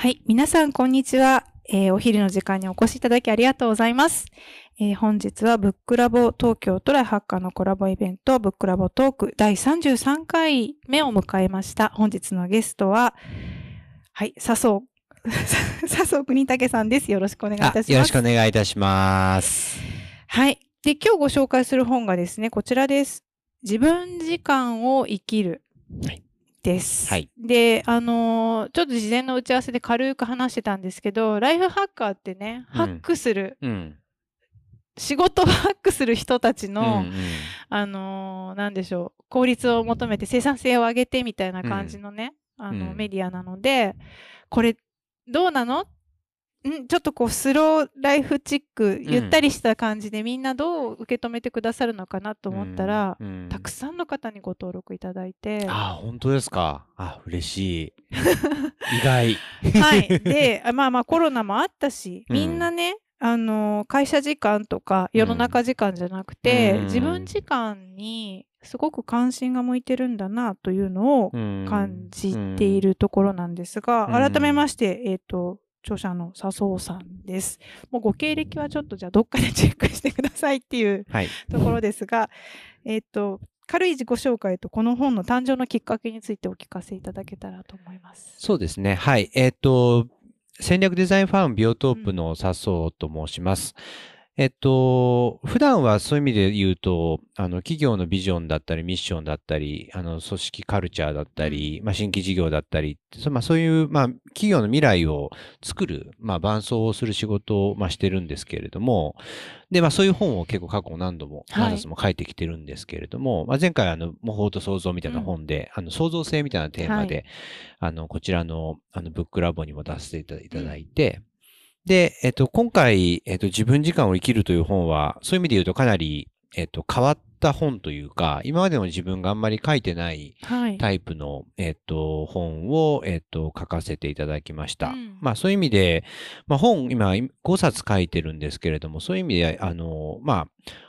はい。皆さん、こんにちは。えーお昼の時間にお越しいただきありがとうございます。えー本日はブックラボ東京都来ハッカーのコラボイベント、ブックラボトーク第33回目を迎えました。本日のゲストは、はい、笹生、笹生国武さんです。よろしくお願いいたします。あよろしくお願いいたします。はい。で、今日ご紹介する本がですね、こちらです。自分時間を生きる。はいです。はい。で、あのーちょっと事前の打ち合わせで軽く話してたんですけど、ライフハッカーってね、うん。ハックする、うん。仕事をハックする人たちの、うんうん。あのーなんでしょう、効率を求めて生産性を上げてみたいな感じのね、あの、うん。メディアなので、これ、どうなのんちょっとこう、スローライフチック、ゆったりした感じで、みんなどう受け止めてくださるのかなと思ったら、うんうんたくさんの方にご登録いただいて、あ、本当ですか？あ、嬉しい。意外。はい。で、あまあまあコロナもあったし、うんみんなね、あの、会社時間とか世の中時間じゃなくて、うん自分時間にすごく関心が向いてるんだなというのをうん感じているところなんですが、うん改めまして、えっ、と、著者の笹生さんです。もうご経歴はちょっとじゃあどっかでチェックしてくださいっていうはい。ところですが、えっ、と、軽い自己紹介とこの本の誕生のきっかけについてお聞かせいただけたらと思います。そうですね。はい。えっ、と、戦略デザインファームビオトープの笹生と申します。えっと、普段はそういう意味で言うと、あの、企業のビジョンだったり、ミッションだったり、あの、組織カルチャーだったり、まあ、新規事業だったり、そまあ、そういう、まあ、企業の未来を作る、まあ、伴走をする仕事を、まあ、してるんですけれども、で、まあ、そういう本を結構過去何度も、はい。何冊も書いてきてるんですけれども、まあ、前回、あの、模倣と創造みたいな本で、あの、創造性みたいなテーマで、はい。あの、こちらの、あの、ブックラボにも出していたいただいて、で、えっと、今回、えっと、自分時間を生きるという本は、そういう意味で言うとかなり、えっと、変わった本というか、今までの自分があんまり書いてないはい。タイプの、えっと、本を、えっと、書かせていただきました。うんまあ、そういう意味で、まあ、本、今、5冊書いてるんですけれども、そういう意味で、あの、まあ、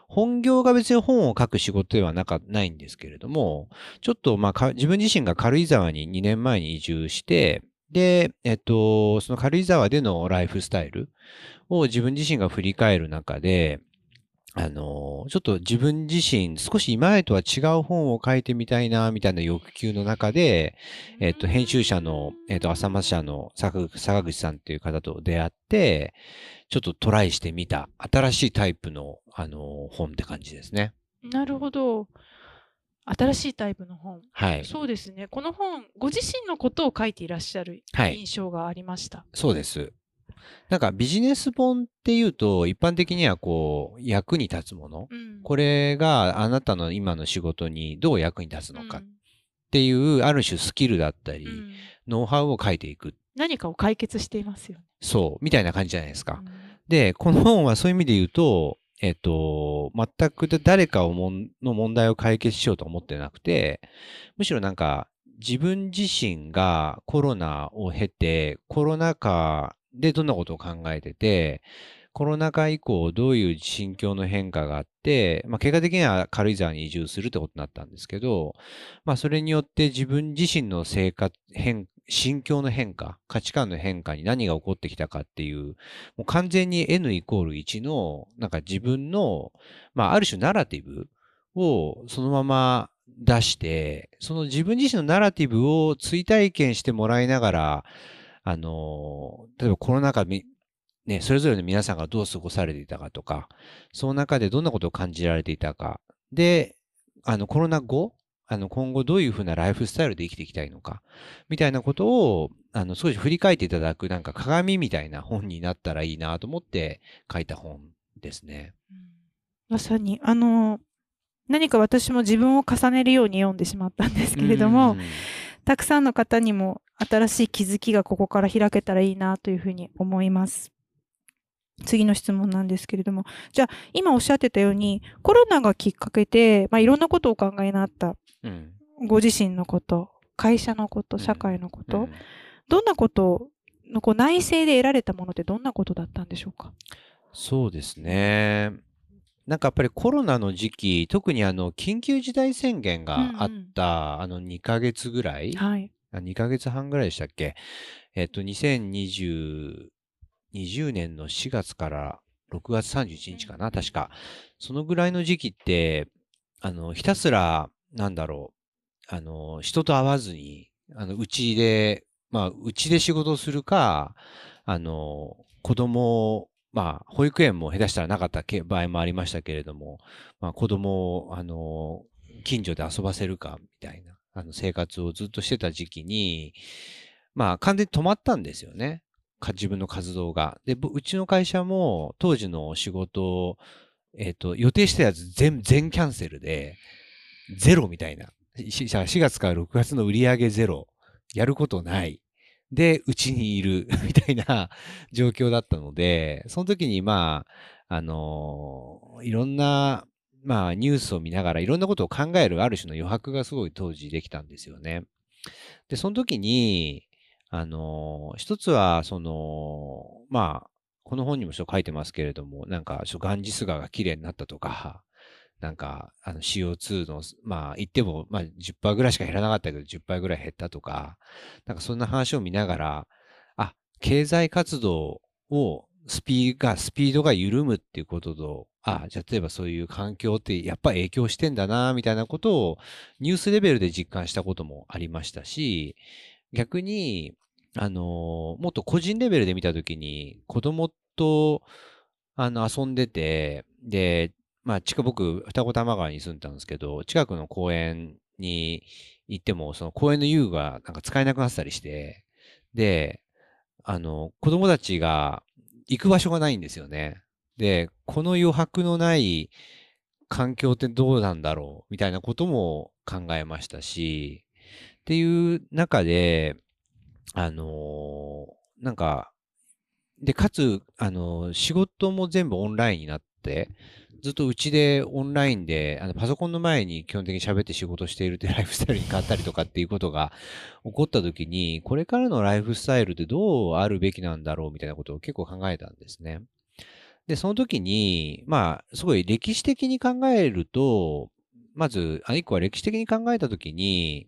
本業が別に本を書く仕事ではなかないんですけれども、ちょっと、まあか、自分自身が軽井沢に2年前に移住して、で、えっと、その軽井沢でのライフスタイルを自分自身が振り返る中で、あの、ちょっと自分自身、少し今までとは違う本を書いてみたいな、みたいな欲求の中で、えっと、編集者の、えっと、浅間社の坂口さんっていう方と出会って、ちょっとトライしてみた、新しいタイプの、あの、本って感じですね。なるほど。新しいタイプの本。はい。そうですね。この本、ご自身のことを書いていらっしゃるはい印象がありました。そうです。なんかビジネス本っていうと、一般的にはこう、役に立つもの。うんこれがあなたの今の仕事にどう役に立つのかっうんていう、ある種スキルだったり、うんノウハウを書いていく。何かを解決していますよね。そう、みたいな感じじゃないですか。うんで、この本はそういう意味で言うと、えっと、全く誰かをもの問題を解決しようと思ってなくて、むしろなんか自分自身がコロナを経て、コロナ禍でどんなことを考えてて、コロナ禍以降どういう心境の変化があって、まあ結果的には軽井沢に移住するってことになったんですけど、まあそれによって自分自身の生活変、心境の変化、価値観の変化に何が起こってきたかっていう、もう完全に N イコール1の、なんか自分の、まあある種ナラティブをそのまま出して、その自分自身のナラティブを追体験してもらいながら、あの、例えばコロナ禍み、ね、それぞれの皆さんがどう過ごされていたかとか、その中でどんなことを感じられていたか、で、あの、コロナ後、あの、今後どういうふうなライフスタイルで生きていきたいのか、みたいなことを、あの、少し振り返っていただく、なんか鏡みたいな本になったらいいなと思って書いた本ですね。まさに、あの、何か私も自分を重ねるように読んでしまったんですけれども、うんたくさんの方にも新しい気づきがここから開けたらいいなというふうに思います。次の質問なんですけれども、じゃあ今おっしゃってたようにコロナがきっかけで、まあ、いろんなことをお考えになった。うん。ご自身のこと、会社のこと、うん。社会のこと、うん。どんなことのこう内政で得られたものってどんなことだったんでしょうか？そうですね。なんかやっぱりコロナの時期、特にあの、緊急事態宣言があった、あの2ヶ月ぐらい、はい。あ2ヶ月半ぐらいでしたっけ？えっと、2020 20年の4月から6月31日かな、確か。そのぐらいの時期って、あの、ひたすら、なんだろう、あの、人と会わずに、あの、うちで、まあ、うちで仕事をするか、あの、子供を、まあ、保育園も下手したらなかったけ場合もありましたけれども、まあ、子供を、あの、近所で遊ばせるか、みたいな、あの、生活をずっとしてた時期に、まあ、完全に止まったんですよね。自分の活動が。で、うちの会社も当時の仕事を、えっ、と、予定したやつ全、全キャンセルで、ゼロみたいな。4月から6月の売り上げゼロ。やることない。で、うちにいる、みたいな状況だったので、その時にまあ、あのいろんな、まあ、ニュースを見ながらいろんなことを考えるある種の余白がすごい当時できたんですよね。で、その時に、あの、一つは、その、まあ、この本にも書いてますけれども、なんか、ガンジス川が綺麗になったとか、なんか、の CO2 の、まあ、言っても、まあ、10%ぐらいしか減らなかったけど、10%ぐらい減ったとか、なんかそんな話を見ながら、あ、経済活動を、スピーが、スピードが緩むっていうことと、あ、じゃあ例えばそういう環境ってやっぱ影響してんだな、みたいなことをニュースレベルで実感したこともありましたし、逆に、あのもっと個人レベルで見たときに、子供と、あの、遊んでて、で、まあ、近僕、二子玉川に住んでたんですけど、近くの公園に行っても、その公園の遊具がなんか使えなくなってたりして、で、あの、子供たちが行く場所がないんですよね。で、この余白のない環境ってどうなんだろうみたいなことも考えましたし、っていう中で、あのーなんか、で、かつ、あのー仕事も全部オンラインになって、ずっとうちでオンラインで、あのパソコンの前に基本的に喋って仕事しているっていう ライフスタイルに変わったりとかっていうことが起こった時に、これからのライフスタイルってどうあるべきなんだろうみたいなことを結構考えたんですね。で、その時に、まあ、すごい歴史的に考えると、まず、あ一個は歴史的に考えた時に、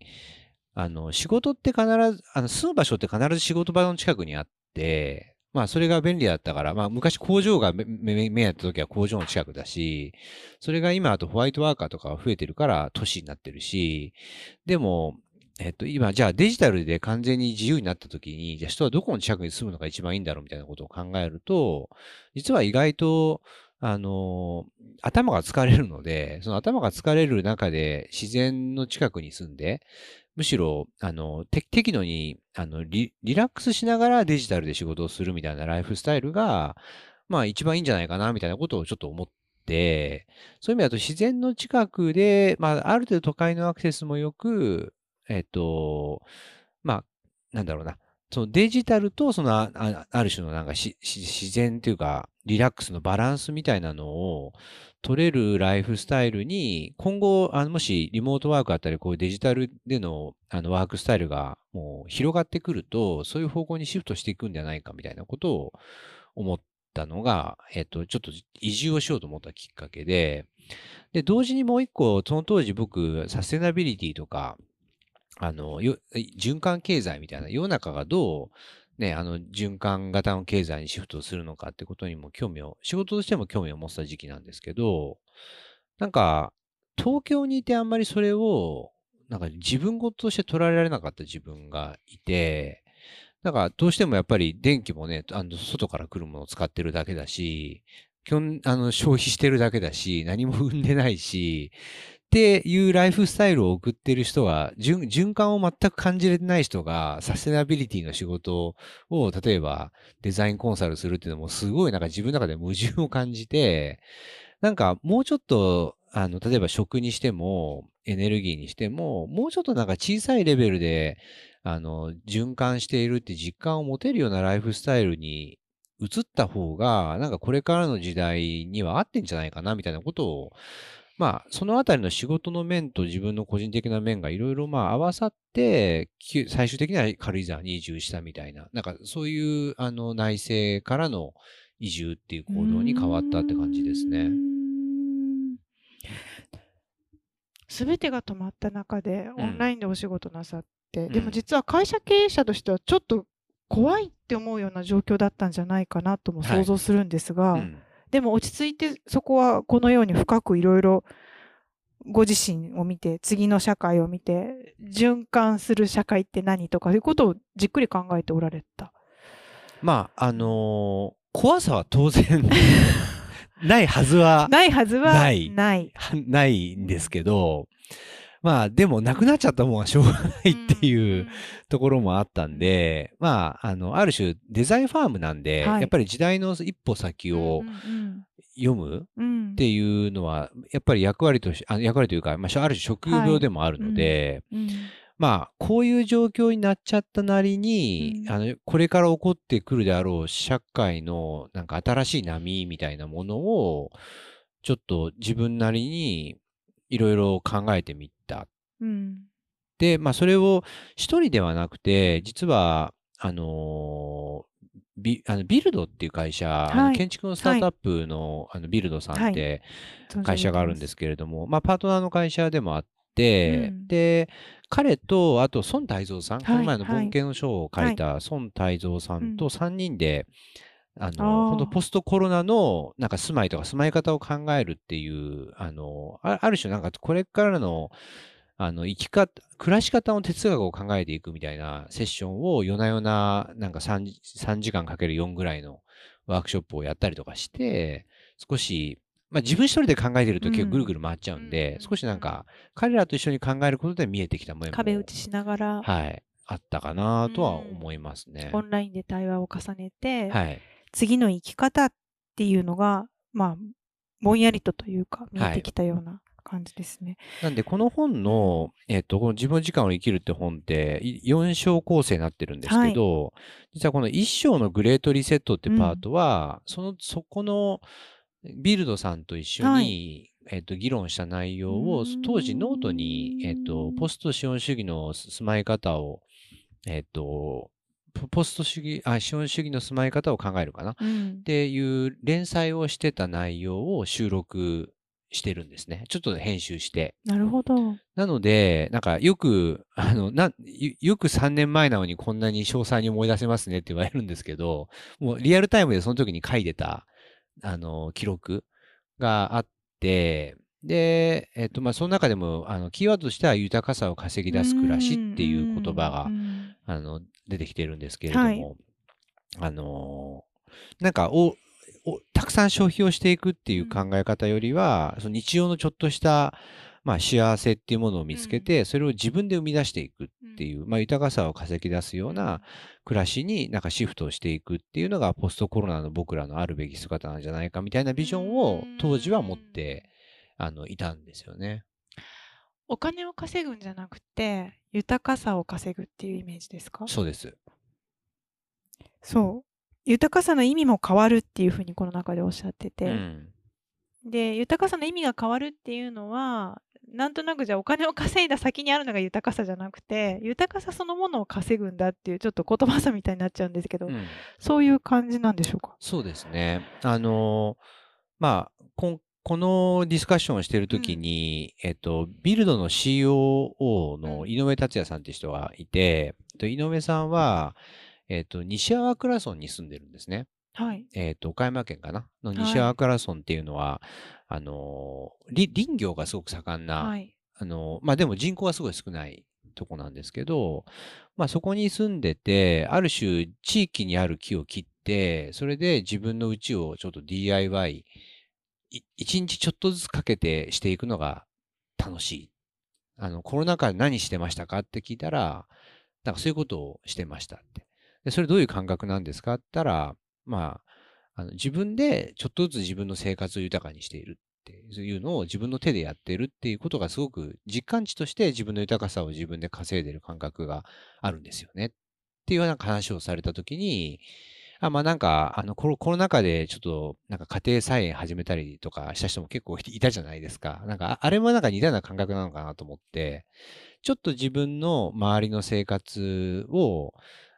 あの、仕事って必ず、あの、住む場所って必ず仕事場の近くにあって、まあ、それが便利だったから、まあ、昔工場がめ、め、目やった時は工場の近くだし、それが今あとホワイトワーカーとかが増えてるから都市になってるし、でも、えっと、今、じゃあデジタルで完全に自由になった時に、じゃあ人はどこの近くに住むのが一番いいんだろうみたいなことを考えると、実は意外と、あの、頭が疲れるので、その頭が疲れる中で自然の近くに住んで、むしろ、あの、適度に、あのリ、リラックスしながらデジタルで仕事をするみたいなライフスタイルが、まあ一番いいんじゃないかな、みたいなことをちょっと思って、そういう意味だと自然の近くで、まあある程度都会のアクセスもよく、えっと、まあ、なんだろうな、そのデジタルとそのあある種のなんかし自然というか、リラックスのバランスみたいなのを取れるライフスタイルに、今後、あのもしリモートワークあったり、こういうデジタルでのあのワークスタイルがもう広がってくると、そういう方向にシフトしていくんじゃないかみたいなことを思ったのが、えっと、ちょっと移住をしようと思ったきっかけで、で、同時にもう一個、その当時僕、サステナビリティとか、あの、循環経済みたいな、世の中がどう、ね、あの、循環型の経済にシフトするのかってことにも興味を、仕事としても興味を持った時期なんですけど、なんか、東京にいてあんまりそれを、なんか自分事として捉えられなかった自分がいて、なんかどうしてもやっぱり電気もね、あの、外から来るものを使ってるだけだし、基本、あの、消費してるだけだし、何も生んでないし、っていうライフスタイルを送ってる人は、循循環を全く感じれてない人が、サステナビリティの仕事を、例えばデザインコンサルするっていうのも、すごいなんか自分の中で矛盾を感じて、なんかもうちょっと、あの、例えば食にしても、エネルギーにしても、もうちょっとなんか小さいレベルで、あの、循環しているって実感を持てるようなライフスタイルに移った方が、なんかこれからの時代には合ってんじゃないかな、みたいなことを、まあ、そのあたりの仕事の面と自分の個人的な面がいろいろまあ合わさって、き最終的には軽井沢に移住したみたいな、なんかそういうあの内政からの移住っていう行動に変わったって感じですね。すべてが止まった中で、うん。オンラインでお仕事なさって、ん。でも実は会社経営者としてはちょっと怖いって思うような状況だったんじゃないかなとも想像するんですが、うんでも落ち着いてそこはこのように深くいろいろご自身を見て次の社会を見て循環する社会って何とかいうことをじっくり考えておられた。まあ、あのー怖さは当然 ないはずはないはずはないない。ないんですけど、まあでもなくなっちゃったもんはしょうがないっていうところもあったんで、まあ、あの、ある種デザインファームなんで、はい。やっぱり時代の一歩先をうん読むうん。うんっていうのは、やっぱり役割とし、あ役割というか、まあ、ある種職業でもあるので、うんまあ、こういう状況になっちゃったなりに、うん。あの、これから起こってくるであろう社会の、なんか新しい波みたいなものを、ちょっと自分なりにいろいろ考えてみた。うん。で、まあ、それを一人ではなくて、実は、あのービあのビルドっていう会社、はい。建築のスタートアップの,、あのビルドさんって会社があるんです。けれども、まあ、パートナーの会社でもあって、うん。で、彼と、あと孫泰造さん、はいこの前のはい。文系の書を書いた孫泰造さんと3人で、ああの、ー本当ポストコロナのなんか住まいとか住まい方を考えるっていう、あの、あある種なんかこれからの、あの、生き方、暮らし方の哲学を考えていくみたいなセッションを夜な夜な、なんか 3, 3時間かける4ぐらいのワークショップをやったりとかして、少し、まあ自分一人で考えてると結構ぐるぐる回っちゃうんで、うん。少しなんか彼らと一緒に考えることで見えてきた面も、壁打ちしながら、はい、あったかなとは思いますね。オンラインで対話を重ねて、はい。次の生き方っていうのが、まあ、ぼんやりとというか、見えてきたような感じですね。なんで、この本の、えっ、と、この自分の時間を生きるって本って、4章構成になってるんですけど、実はこの1章のグレートリセットってパートは、その、そこの、ビルドさんと一緒に、はい。えっ、と、議論した内容をうーん、当時ノートに、えっ、と、ポスト資本主義の住まい方を、えっ、と、ポポスト主義、あ、資本主義の住まい方を考えるかな。うん。っていう連載をしてた内容を収録してるんですね。ちょっと編集して。なるほど。なので、なんかよく、あの、な、よよく3年前なのにこんなに詳細に思い出せますねって言われるんですけど、もうリアルタイムでその時に書いてた、あの、記録があって、で、えっと、まあ、その中でも、あの、キーワードとしては豊かさを稼ぎ出す暮らしっていう言葉がう、んあの、出てきてるんですけれども、あのーなんかおお、たくさん消費をしていくっていう考え方よりは、その日常のちょっとした、まあ、幸せっていうものを見つけて、それを自分で生み出していくっていう、まあ、豊かさを稼ぎ出すような暮らしになんかシフトをしていくっていうのが、ポストコロナの僕らのあるべき姿なんじゃないかみたいなビジョンを当時は持って、あの、いたんですよね。お金を稼ぐんじゃなくて、豊かさを稼ぐっていうイメージですか？そうです。そう。豊かさの意味も変わるっていうふうにこの中でおっしゃってて、うん。で、豊かさの意味が変わるっていうのは、なんとなくじゃあお金を稼いだ先にあるのが豊かさじゃなくて、豊かさそのものを稼ぐんだっていうちょっと言葉さみたいになっちゃうんですけど、うん。そういう感じなんでしょうか？そうですね。あの、まあ、こんこのディスカッションをしているときに、えっと、ビルドの COO の井上達也さんって人がいて、と井上さんは、えっと、西粟倉村に住んでるんですね。はい。えっと、岡山県かな？のはい西粟倉村っていうのは、あの、り林業がすごく盛んな、はい。あの、まあ、でも人口はすごい少ないとこなんですけど、まあ、そこに住んでて、ある種地域にある木を切って、それで自分の家をちょっと DIY、い一日ちょっとずつかけてしていくのが楽しい。あの、コロナ禍で何してましたかって聞いたら、なんかそういうことをしてましたって。で、それどういう感覚なんですか？って言ったら、まあ、あの自分でちょっとずつ自分の生活を豊かにしているっていうのを自分の手でやってるっていうことがすごく実感値として自分の豊かさを自分で稼いでる感覚があるんですよね。っていうような話をされたときに、あまあなんか、あのコロ、コロナ禍でちょっとなんか家庭菜園始めたりとかした人も結構いたじゃないですか。なんか、あれもなんか似たような感覚なのかなと思って、ちょっと自分の周りの生活を、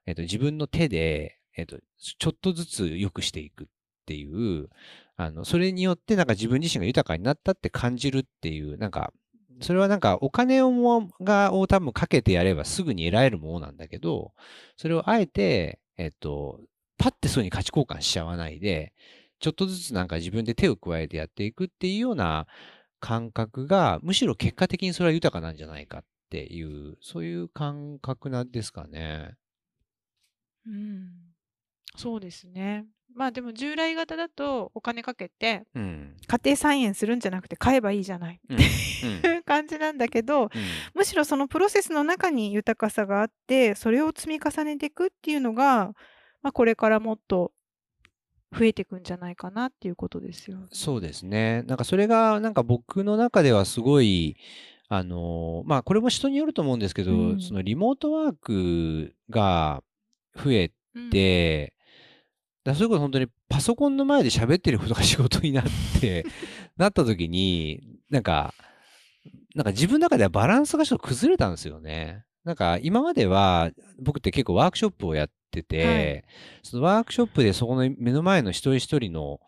えっと、自分の手で、えっと、ちょっとずつ良くしていくっていう、あの、それによってなんか自分自身が豊かになったって感じるっていう、なんか、それはなんかお金をもがを多分かけてやればすぐに得られるものなんだけど、それをあえて、えっと、パッてそうに価値交換しちゃわないで、ちょっとずつなんか自分で手を加えてやっていくっていうような感覚が、むしろ結果的にそれは豊かなんじゃないかっていう、そういう感覚なんですかね。うん。そうですね。まあでも従来型だとお金かけてうん。家庭菜園するんじゃなくて買えばいいじゃないうん。っていう感じなんだけど、うん。むしろそのプロセスの中に豊かさがあってそれを積み重ねていくっていうのが、まあ、これからもっと増えていくんじゃないかなっていうことですよ。そうですね。なんかそれが、なんか僕の中ではすごい、あの、まあこれも人によると思うんですけど、うんそのリモートワークが増えうん。て、だそれこそ本当にパソコンの前で喋ってることが仕事になって、なった時に、なんか、なんか自分の中ではバランスがちょっと崩れたんですよね。なんか今までは僕って結構ワークショップをやってて、はい。そのワークショップでそこの目の前の一人一人の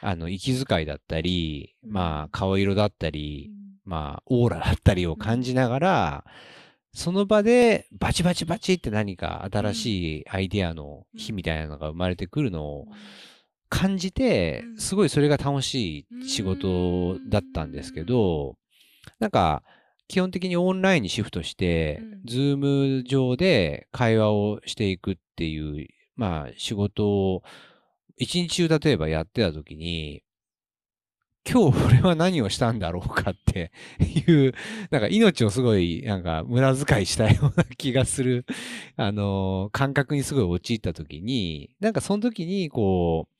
あの息遣いだったり、うん。まあ顔色だったり、うん。まあオーラだったりを感じながら、その場でバチバチバチって何か新しいアイデアの火みたいなのが生まれてくるのを感じて、うん。すごいそれが楽しい仕事だったんですけど、なんか基本的にオンラインにシフトしてうん、 Zoom 上で会話をしていくっていう、まあ仕事を一日中例えばやってた時に、今日俺は何をしたんだろうかっていう、なんか命をすごいなんか無駄遣いしたような気がする、あの感覚にすごい陥った時に、なんかその時にこう、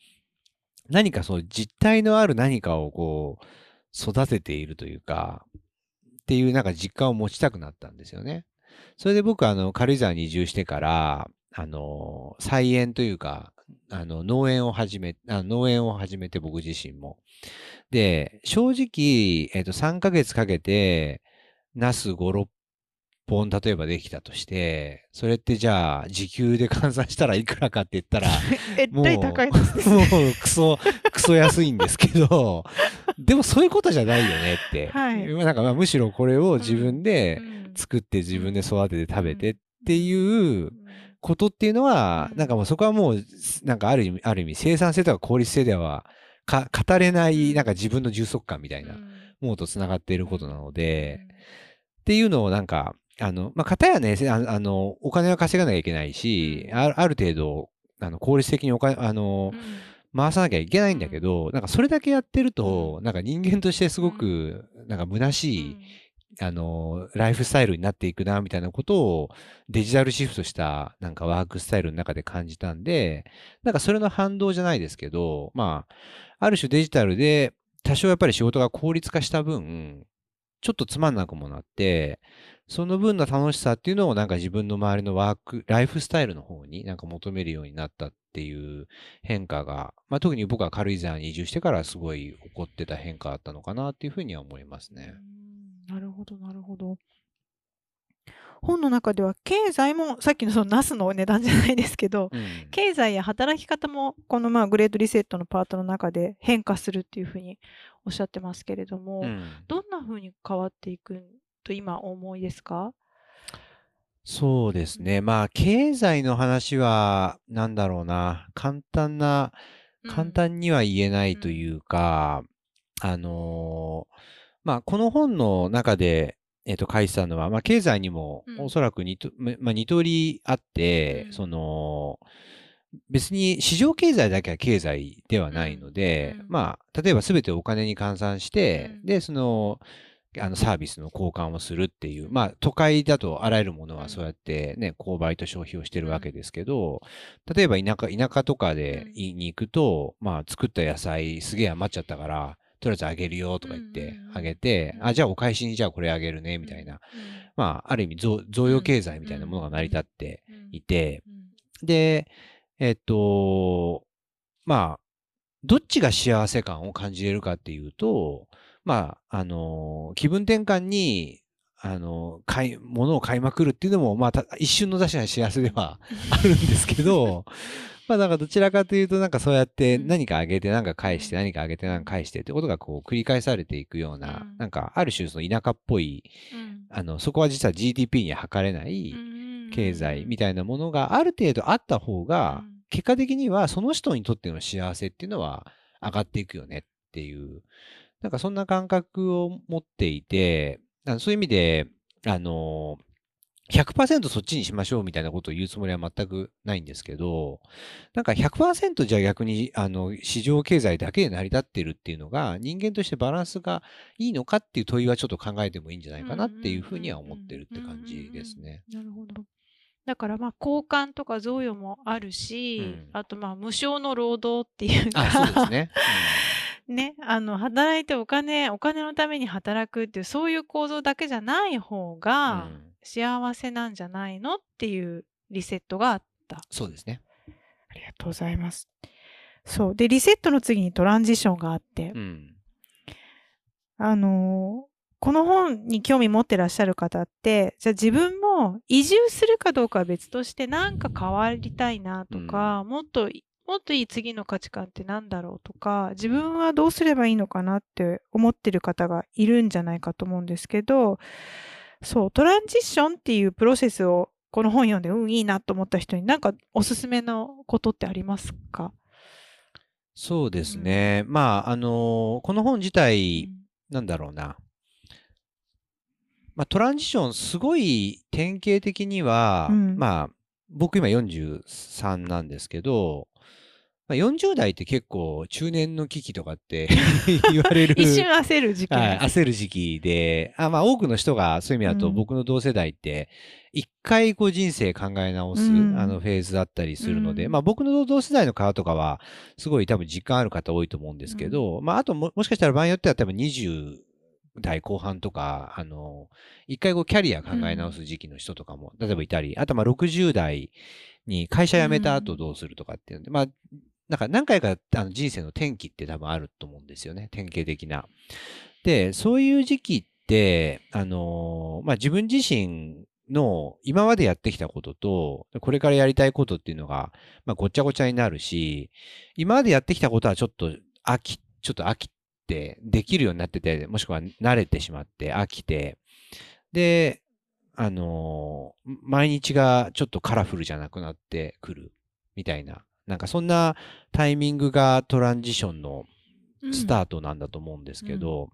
何かそう実体のある何かをこう、育てているというか、っていうなんか実感を持ちたくなったんですよね。それで僕あの軽井沢に移住してから、あの、菜園というか、あの農園を始め、あ農園を始めて僕自身も。で、正直、えっと3ヶ月かけて、ナス5、6本例えばできたとして、それってじゃあ時給で換算したらいくらかって言ったら、えもう、高いですもね。うクソ、クソ安いんですけど、でもそういうことじゃないよねって。はいまあなんかまあむしろこれを自分でうん作って自分で育てて食べてっっていうことっていうのは、うん。なんかもうそこはもう、なんかある意味、ある意味生産性とか効率性ではか語れない、なんか自分の充足感みたいなものと繋がっていることなので、っていうのをなんか、あの、まあ、かたやね、せああの、お金は稼がなきゃいけないし、ある程度、あの、効率的にお金、あの、回さなきゃいけないんだけど、なんかそれだけやってると、なんか人間としてすごく、なんか虚しい、あの、ライフスタイルになっていくな、みたいなことをデジタルシフトした、なんかワークスタイルの中で感じたんで、なんかそれの反動じゃないですけど、まあ、ある種デジタルで多少やっぱり仕事が効率化した分、ちょっとつまんなくもなって、その分の楽しさっていうのをなんか自分の周りのワーク、ライフスタイルの方になんか求めるようになったっていう変化が、まあ特に僕は軽井沢に移住してからすごい起こってた変化だったのかなっていうふうには思いますね。うんなるほど、なるほど。本の中では経済もさっきのそのナスの値段じゃないですけど、うん。経済や働き方もこのまあグレートリセットのパートの中で変化するっていうふうにおっしゃってますけれども、うん。どんなふうに変わっていくと今お思いですか？そうですね。まあ、経済の話は、なんだろうな、簡単な、簡単には言えないというか、あのーまあ、この本の中で、えっと、書いてたのは、まあ、経済にもうん。おそらく二と、まあ、二通りあってう、ん。その、別に市場経済だけは経済ではないのでうん。うん、まあ、例えば全てお金に換算してう、ん。で、その、あのサービスの交換をするっていう、まあ都会だとあらゆるものうん。はそうやってね、購買と消費をしてるわけですけど、例えば田舎、田舎とかでに行くと、まあ作った野菜すげえ余っちゃったから、とりあえずあげるよとか言ってあげて、うん。あ、じゃあお返しにじゃあこれあげるね、みたいな。まあある意味贈贈与経済みたいなものが成り立っていて、で、えっと、まあ、どっちが幸せ感を感じれるかっていうと、まあ、あの、気分転換に、あの、買い、物を買いまくるっていうのも、まあ、た一瞬の出しな幸せではあるんですけど、まあ、なんかどちらかというと、なんかそうやってうん。何かあげて何か返して、うん。何かあげて何か返してってことがこう繰り返されていくようなうん、なんかある種その田舎っぽい、あの、そこは実は GDP には測れない、経済みたいなものがある程度あった方が、うん。結果的にはその人にとっての幸せっていうのは上がっていくよねっていう、なんかそんな感覚を持っていて、そういう意味で、あの、100%そっちにしましょうみたいなことを言うつもりは全くないんですけど、なんか100%じゃあ逆にあの市場経済だけで成り立ってるっていうのが人間としてバランスがいいのかっていう問いはちょっと考えてもいいんじゃないかなっていうふうには思ってるって感じですね。なるほど。だからまあ交換とか贈与もあるし、うんあとまあ無償の労働っていうかあ、そうですね。ね、あの働いてお金お金のために働くっていうそういう構造だけじゃない方うんがうん幸せなんじゃないの？っていうリセットがあった。そうですね。ありがとうございます。そう。で、リセットの次にトランジションがあって、うん。あのーこの本に興味持ってらっしゃる方って、じゃあ自分も移住するかどうかは別としてなんか変わりたいなとか、もっとい、もっといい次の価値観ってなんだろうとか、自分はどうすればいいのかなって思ってる方がいるんじゃないかと思うんですけど、そう、トランジションっていうプロセスをこの本読んで、うん、いいなと思った人になんかおすすめのことってありますか？そうですね。まあ、あのこの本自体、うんなんだろうな。まあ、トランジション、すごい典型的には、うんまあ、僕今43なんですけど、まあ、40代って結構中年の危機とかって 言われる。一瞬焦る時期。焦る時期で、あまあ、多くの人がそういう意味だと、うん。僕の同世代って、一回こう人生考え直す、うん。あのフェーズだったりするので、うん。まあ僕の同世代の方とかは、すごい多分実感ある方多いと思うんですけど、まああとももしかしたら場合によっては多分20代後半とか、あの、一回こうキャリア考え直す時期の人とかも、例えばいたり、あとまあ60代に会社辞めた後どうするとかっていうので、まあ、なんか何回かあの人生の転機って多分あると思うんですよね。典型的な。で、そういう時期って、あのーまあ、自分自身の今までやってきたことと、これからやりたいことっていうのが、まあ、ごっちゃごちゃになるし、今までやってきたことはちょっと飽き、ちょっと飽きて、できるようになってて、もしくは慣れてしまって飽きて、で、あのー毎日がちょっとカラフルじゃなくなってくる、みたいな。なんかそんなタイミングがトランジションのスタートなんだと思うんですけど、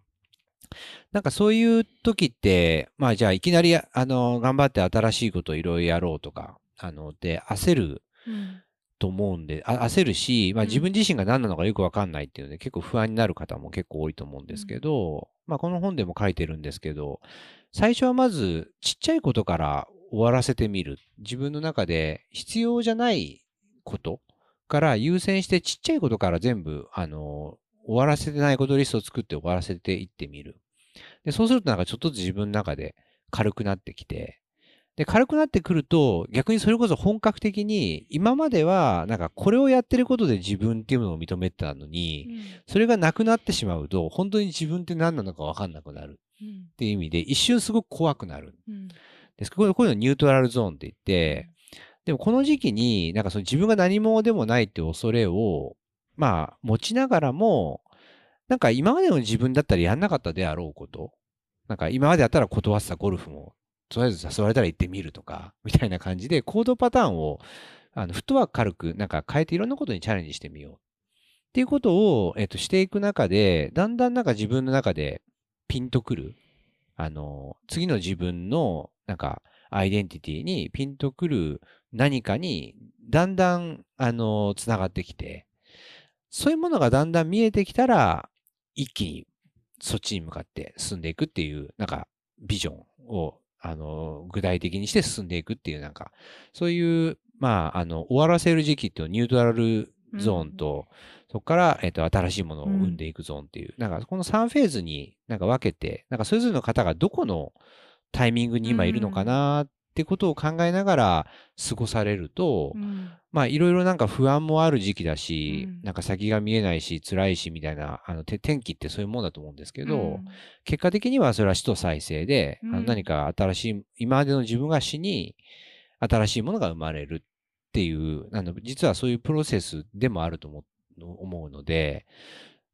なんかそういう時って、まあじゃあいきなり、あの、頑張って新しいことをいろいろやろうとか、あの、で、焦るうんと思うんで、あ焦るし、まあうん。自分自身が何なのかよくわかんないっていうので、結構不安になる方も結構多いと思うんですけど、まあこの本でも書いてるんですけど、最初はまずちっちゃいことから終わらせてみる。自分の中で必要じゃないことから優先してちっちゃいことから全部、あの、終わらせてないことリストを作って終わらせていってみる。で、そうするとなんかちょっとずつ自分の中で軽くなってきて、で、軽くなってくると、逆にそれこそ本格的に、今までは、なんかこれをやってることで自分っていうのを認めてたのに、それがなくなってしまうと、本当に自分って何なのかわかんなくなる。うん。っていう意味で、一瞬すごく怖くなる。んうん。です。こういうのニュートラルゾーンって言って、でもこの時期に、なんかその自分が何者でもないって恐れを、まあ、持ちながらも、なんか今までの自分だったらやんなかったであろうこと、なんか今までやったら断ってたゴルフも、とりあえず誘われたら行ってみるとか、みたいな感じで行動パターンを、あの、フットワーク軽く、なんか変えていろんなことにチャレンジしてみよう。っていうことを、えっと、していく中で、だんだんなんか自分の中でピンとくる、あの、次の自分の、なんか、アイデンティティにピンとくる何かに、だんだん、あの、つながってきて、そういうものがだんだん見えてきたら、一気にそっちに向かって進んでいくっていう、なんか、ビジョンを、あの、具体的にして進んでいくっていう、なんか、そういう、まあ、あの、終わらせる時期っていうニュートラルゾーンと、そこから、えっと、新しいものを生んでいくゾーンっていう、なんか、この3フェーズになんか分けて、なんか、それぞれの方がどこのタイミングに今いるのかなってことを考えながら過ごされると、うん。まあ、いろいろなんか不安もある時期だし、うん。なんか先が見えないし、辛いし、みたいな、あの、て天気ってそういうもんだと思うんですけど、うん。結果的にはそれは死と再生で、何か新しい、今までの自分が死に、新しいものが生まれるっていう、あの実はそういうプロセスでもあると思う思うので、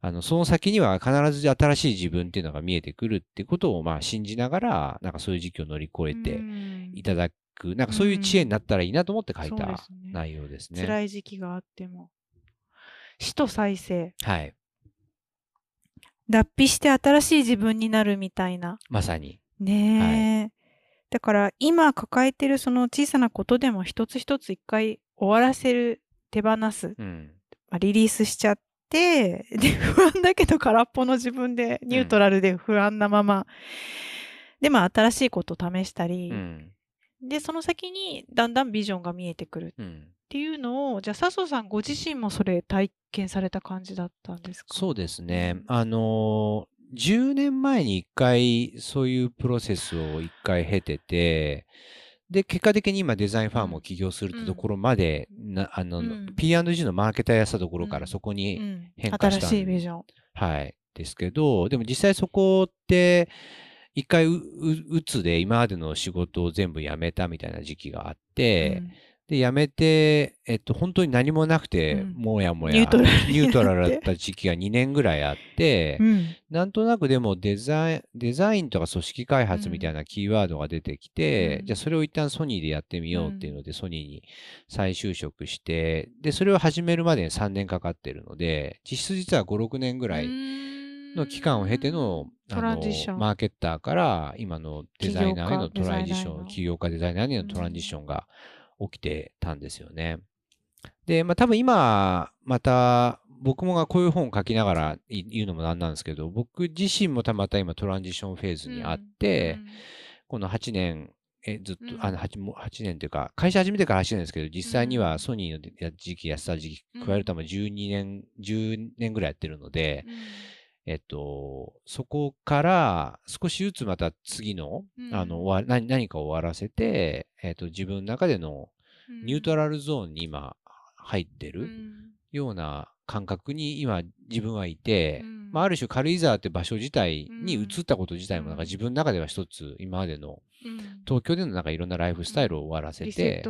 あの、その先には必ず新しい自分っていうのが見えてくるっていうことを、まあ、信じながら、なんかそういう時期を乗り越えてうんいただく、なんかそういう知恵になったらいいなと思って書いたすね内容ですね。辛い時期があっても。死と再生。はい。脱皮して新しい自分になるみたいな。まさに。ねえ。だから今抱えてるその小さなことでも一つ一つ一回終わらせる、手放す、うん。まあリリースしちゃって、で、不安だけど空っぽの自分でニュートラルで不安なまま、で、まあ新しいことを試したり、うん。で、その先にだんだんビジョンが見えてくるっうん。ていうのを、じゃあ笹生さんご自身もそれ体験された感じだったんですか？そうですねうん。あのー、10年前に一回そういうプロセスを一回経てて、で、結果的に今デザインファームを起業するってところまで、なあの、うん P&G のマーケターやってたところかうんらそこに、うん変化したん新しいビジョン。はい。ですけど、でも実際そこって、一回う、う、うつで今までの仕事を全部辞めたみたいな時期があって、うんで、辞めて、えっと、本当に何もなくて、うん。もやもや、ニュートラルにニュートラルだった時期が2年ぐらいあって、うん。なんとなくでもデザイン、デザインとか組織開発みたいなキーワードが出てきて、うん。じゃあそれを一旦ソニーでやってみようっていうので、ソニーに再就職して、で、それを始めるまでに3年かかってるので、実質実は5、6年ぐらいの期間を経ての、トあのマーケッターから今のデザイナーへのトランジション、起業家デザイナーへのトランジションが起きてたんですよね。で、まあ多分今、また僕もがこういう本を書きながらい言うのもなんなんですけど、僕自身もたまた今トランジションフェーズにあって、この8年、えずっと、うん。あの 8, も8年というか、会社始めてから8年ですけど、実際にはソニーのや時期やってた時期うん。加えるとも12年、10年ぐらいやってるので、えっと、そこから少しずつまた次の、うん。あの、何何かを終わらせて、えっと、自分の中でのニュートララルゾーンに今入ってるような感覚に今自分はいて、うん。まあ、ある種軽井沢って場所自体にうん。移ったこと自体もなんうん。か自分の中では一つ今までの東京でのなんかいろんなライフスタイルを終わらせて、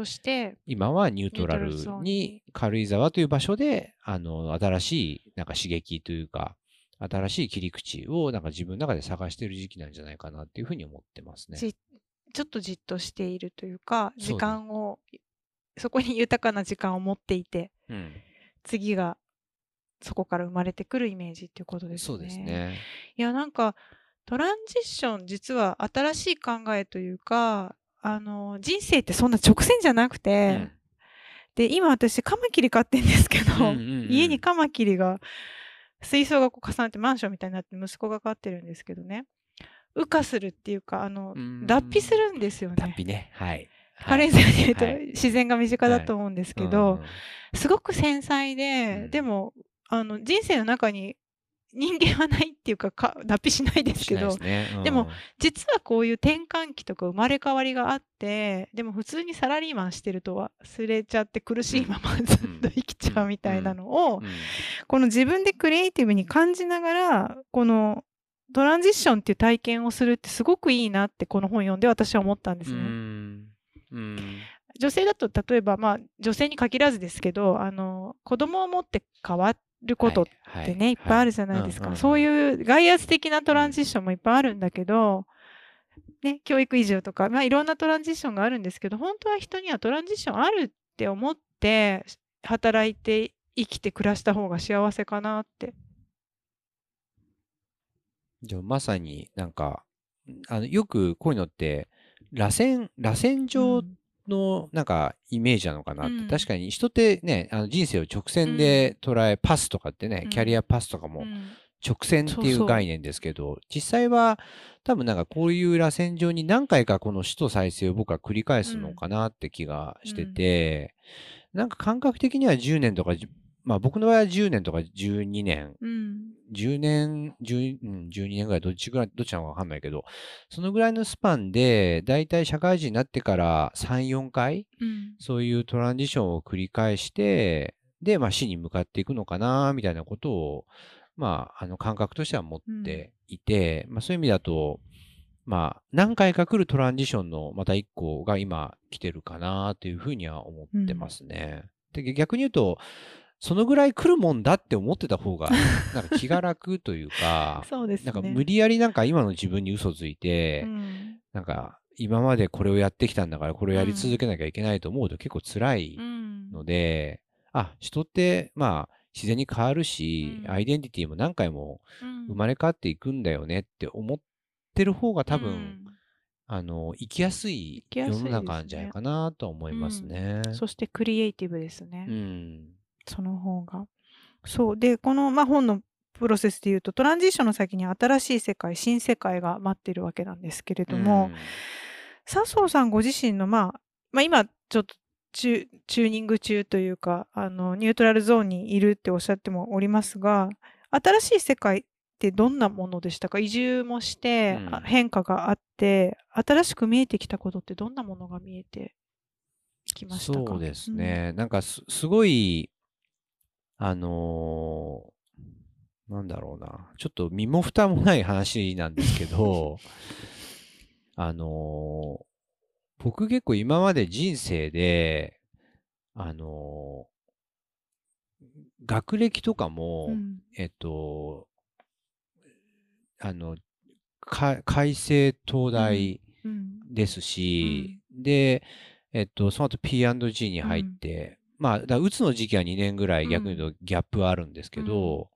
今はニュートラルに。軽井沢という場所で、あの、新しいなんか刺激というか、新しい切り口をなんか自分の中で探している時期なんじゃないかなっていうふうに思ってますね。じちょっとじっとしているというか、時間を、そこに豊かな時間を持っていて、うん。次がそこから生まれてくるイメージっていうことですね。そうです。ね。いや、なんか、トランジション、実は新しい考えというか、あの、人生ってそんな直線じゃなくて、で、今私、カマキリ飼ってんですけど、うんうんうんうん家にカマキリが、水槽がこう重なってマンションみたいになって息子が飼ってるんですけどね。羽化するっていうか、あの、うん脱皮するんですよね。脱皮ね。はい。軽井沢で言うとはい自然が身近だと思うんですけど、うんすごく繊細で、うんでもあの人生の中に人間はないっていうかか脱皮しないですけどですね。でも、実はこういう転換期とか生まれ変わりがあってでも普通にサラリーマンしてると忘れちゃって苦しいままずっと生きちゃうみたいなのを、うん。この自分でクリエイティブに感じながらこのトランジッションっていう体験をするってすごくいいなってこの本読んで私は思ったんですね。うん。うん。女性だと例えばまあ女性に限らずですけどあの子供を持って変わることってね、いっぱいあるじゃないですか、そうういう外圧的なトランジッションもいっぱいあるんだけど、ね、教育移住とか、まあ、いろんなトランジッションがあるんですけど本当は人にはトランジッションあるって思って働いて生きて暮らした方が幸せかなって。じゃあまさになんか、あのよくこういうのって、螺旋、螺旋状のなんかイメージなのかなって、うん。確かに人ってね、あの人生を直線で捉え、パスとかってね、うん。キャリアパスとかもうん。直線っていそうそうう概念ですけど、実際は多分なんかこういう螺旋状に何回かこの死と再生を僕は繰り返すのかなって気がしてて、なんか感覚的には10年とか、じまあ僕の場合は10年とか12年。うん。10年、10うん、12年ぐらい、どっちぐらい、どっちなのかわかんないけど、そのぐらいのスパンで、だいたい社会人になってから3、4回、うん。そういうトランジションを繰り返して、で、まあ死に向かっていくのかな、みたいなことを、まあ、あの感覚としては持っていて、まあそういう意味だと、まあ、何回か来るトランジションのまた一個が今来てるかなというふうには思ってますね。で逆に言うと、そのぐらい来るもんだって思ってた方が、なんか気が楽というか、そうですね。なんか無理やりなんか今の自分に嘘ついて、うんなんか今までこれをやってきたんだから、これをやり続けなきゃいけないと思うと結構辛いうんので、あ、人って、まあ、自然に変わるし、うんアイデンティティも何回もうん生まれ変わっていくんだよねって思ってる方が多分、うんあの、生きやすい世の中なんじゃないかなとは思いますね。そしてクリエイティブですね。うん。その方が。そう。で、この、まあ、本のプロセスで言うと、トランジションの先に新しい世界、新世界が待っているわけなんですけれども、笹生さんご自身の、まあ、まあ、今、ちょっとチューニング中というか、あの、ニュートラルゾーンにいるっておっしゃってもおりますが、新しい世界ってどんなものでしたか？移住もして、うんあ変化があって、新しく見えてきたことってどんなものが見えてきましたか？そうです。ね。なんかす、すごい、あのーなんだろうな。ちょっと身も蓋もない話なんですけど、あのー僕結構今まで人生で、あのー学歴とかも、うん。えっと、あの、か改正東大うん。ですし、で、えっと、その後 P&G に入って、まあ、だつの時期は2年ぐらい逆に言うとギャップはあるんですけど、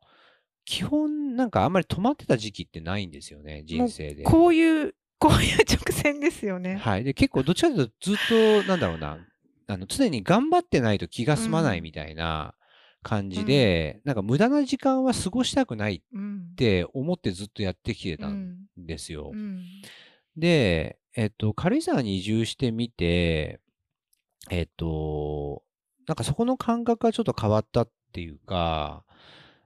基本なんかあんまり止まってた時期ってないんですよね、人生で。こういう、こういう直線ですよね。はい。で、結構どっちかというとずっと、なんだろうな、あの、常に頑張ってないと気が済まないみたいな感じで、なんか無駄な時間は過ごしたくないっうん。て思ってずっとやってきてたうんんですよ。うんで、えっと、軽井沢に移住してみて、えっと、なんかそこの感覚がちょっと変わったっていうか、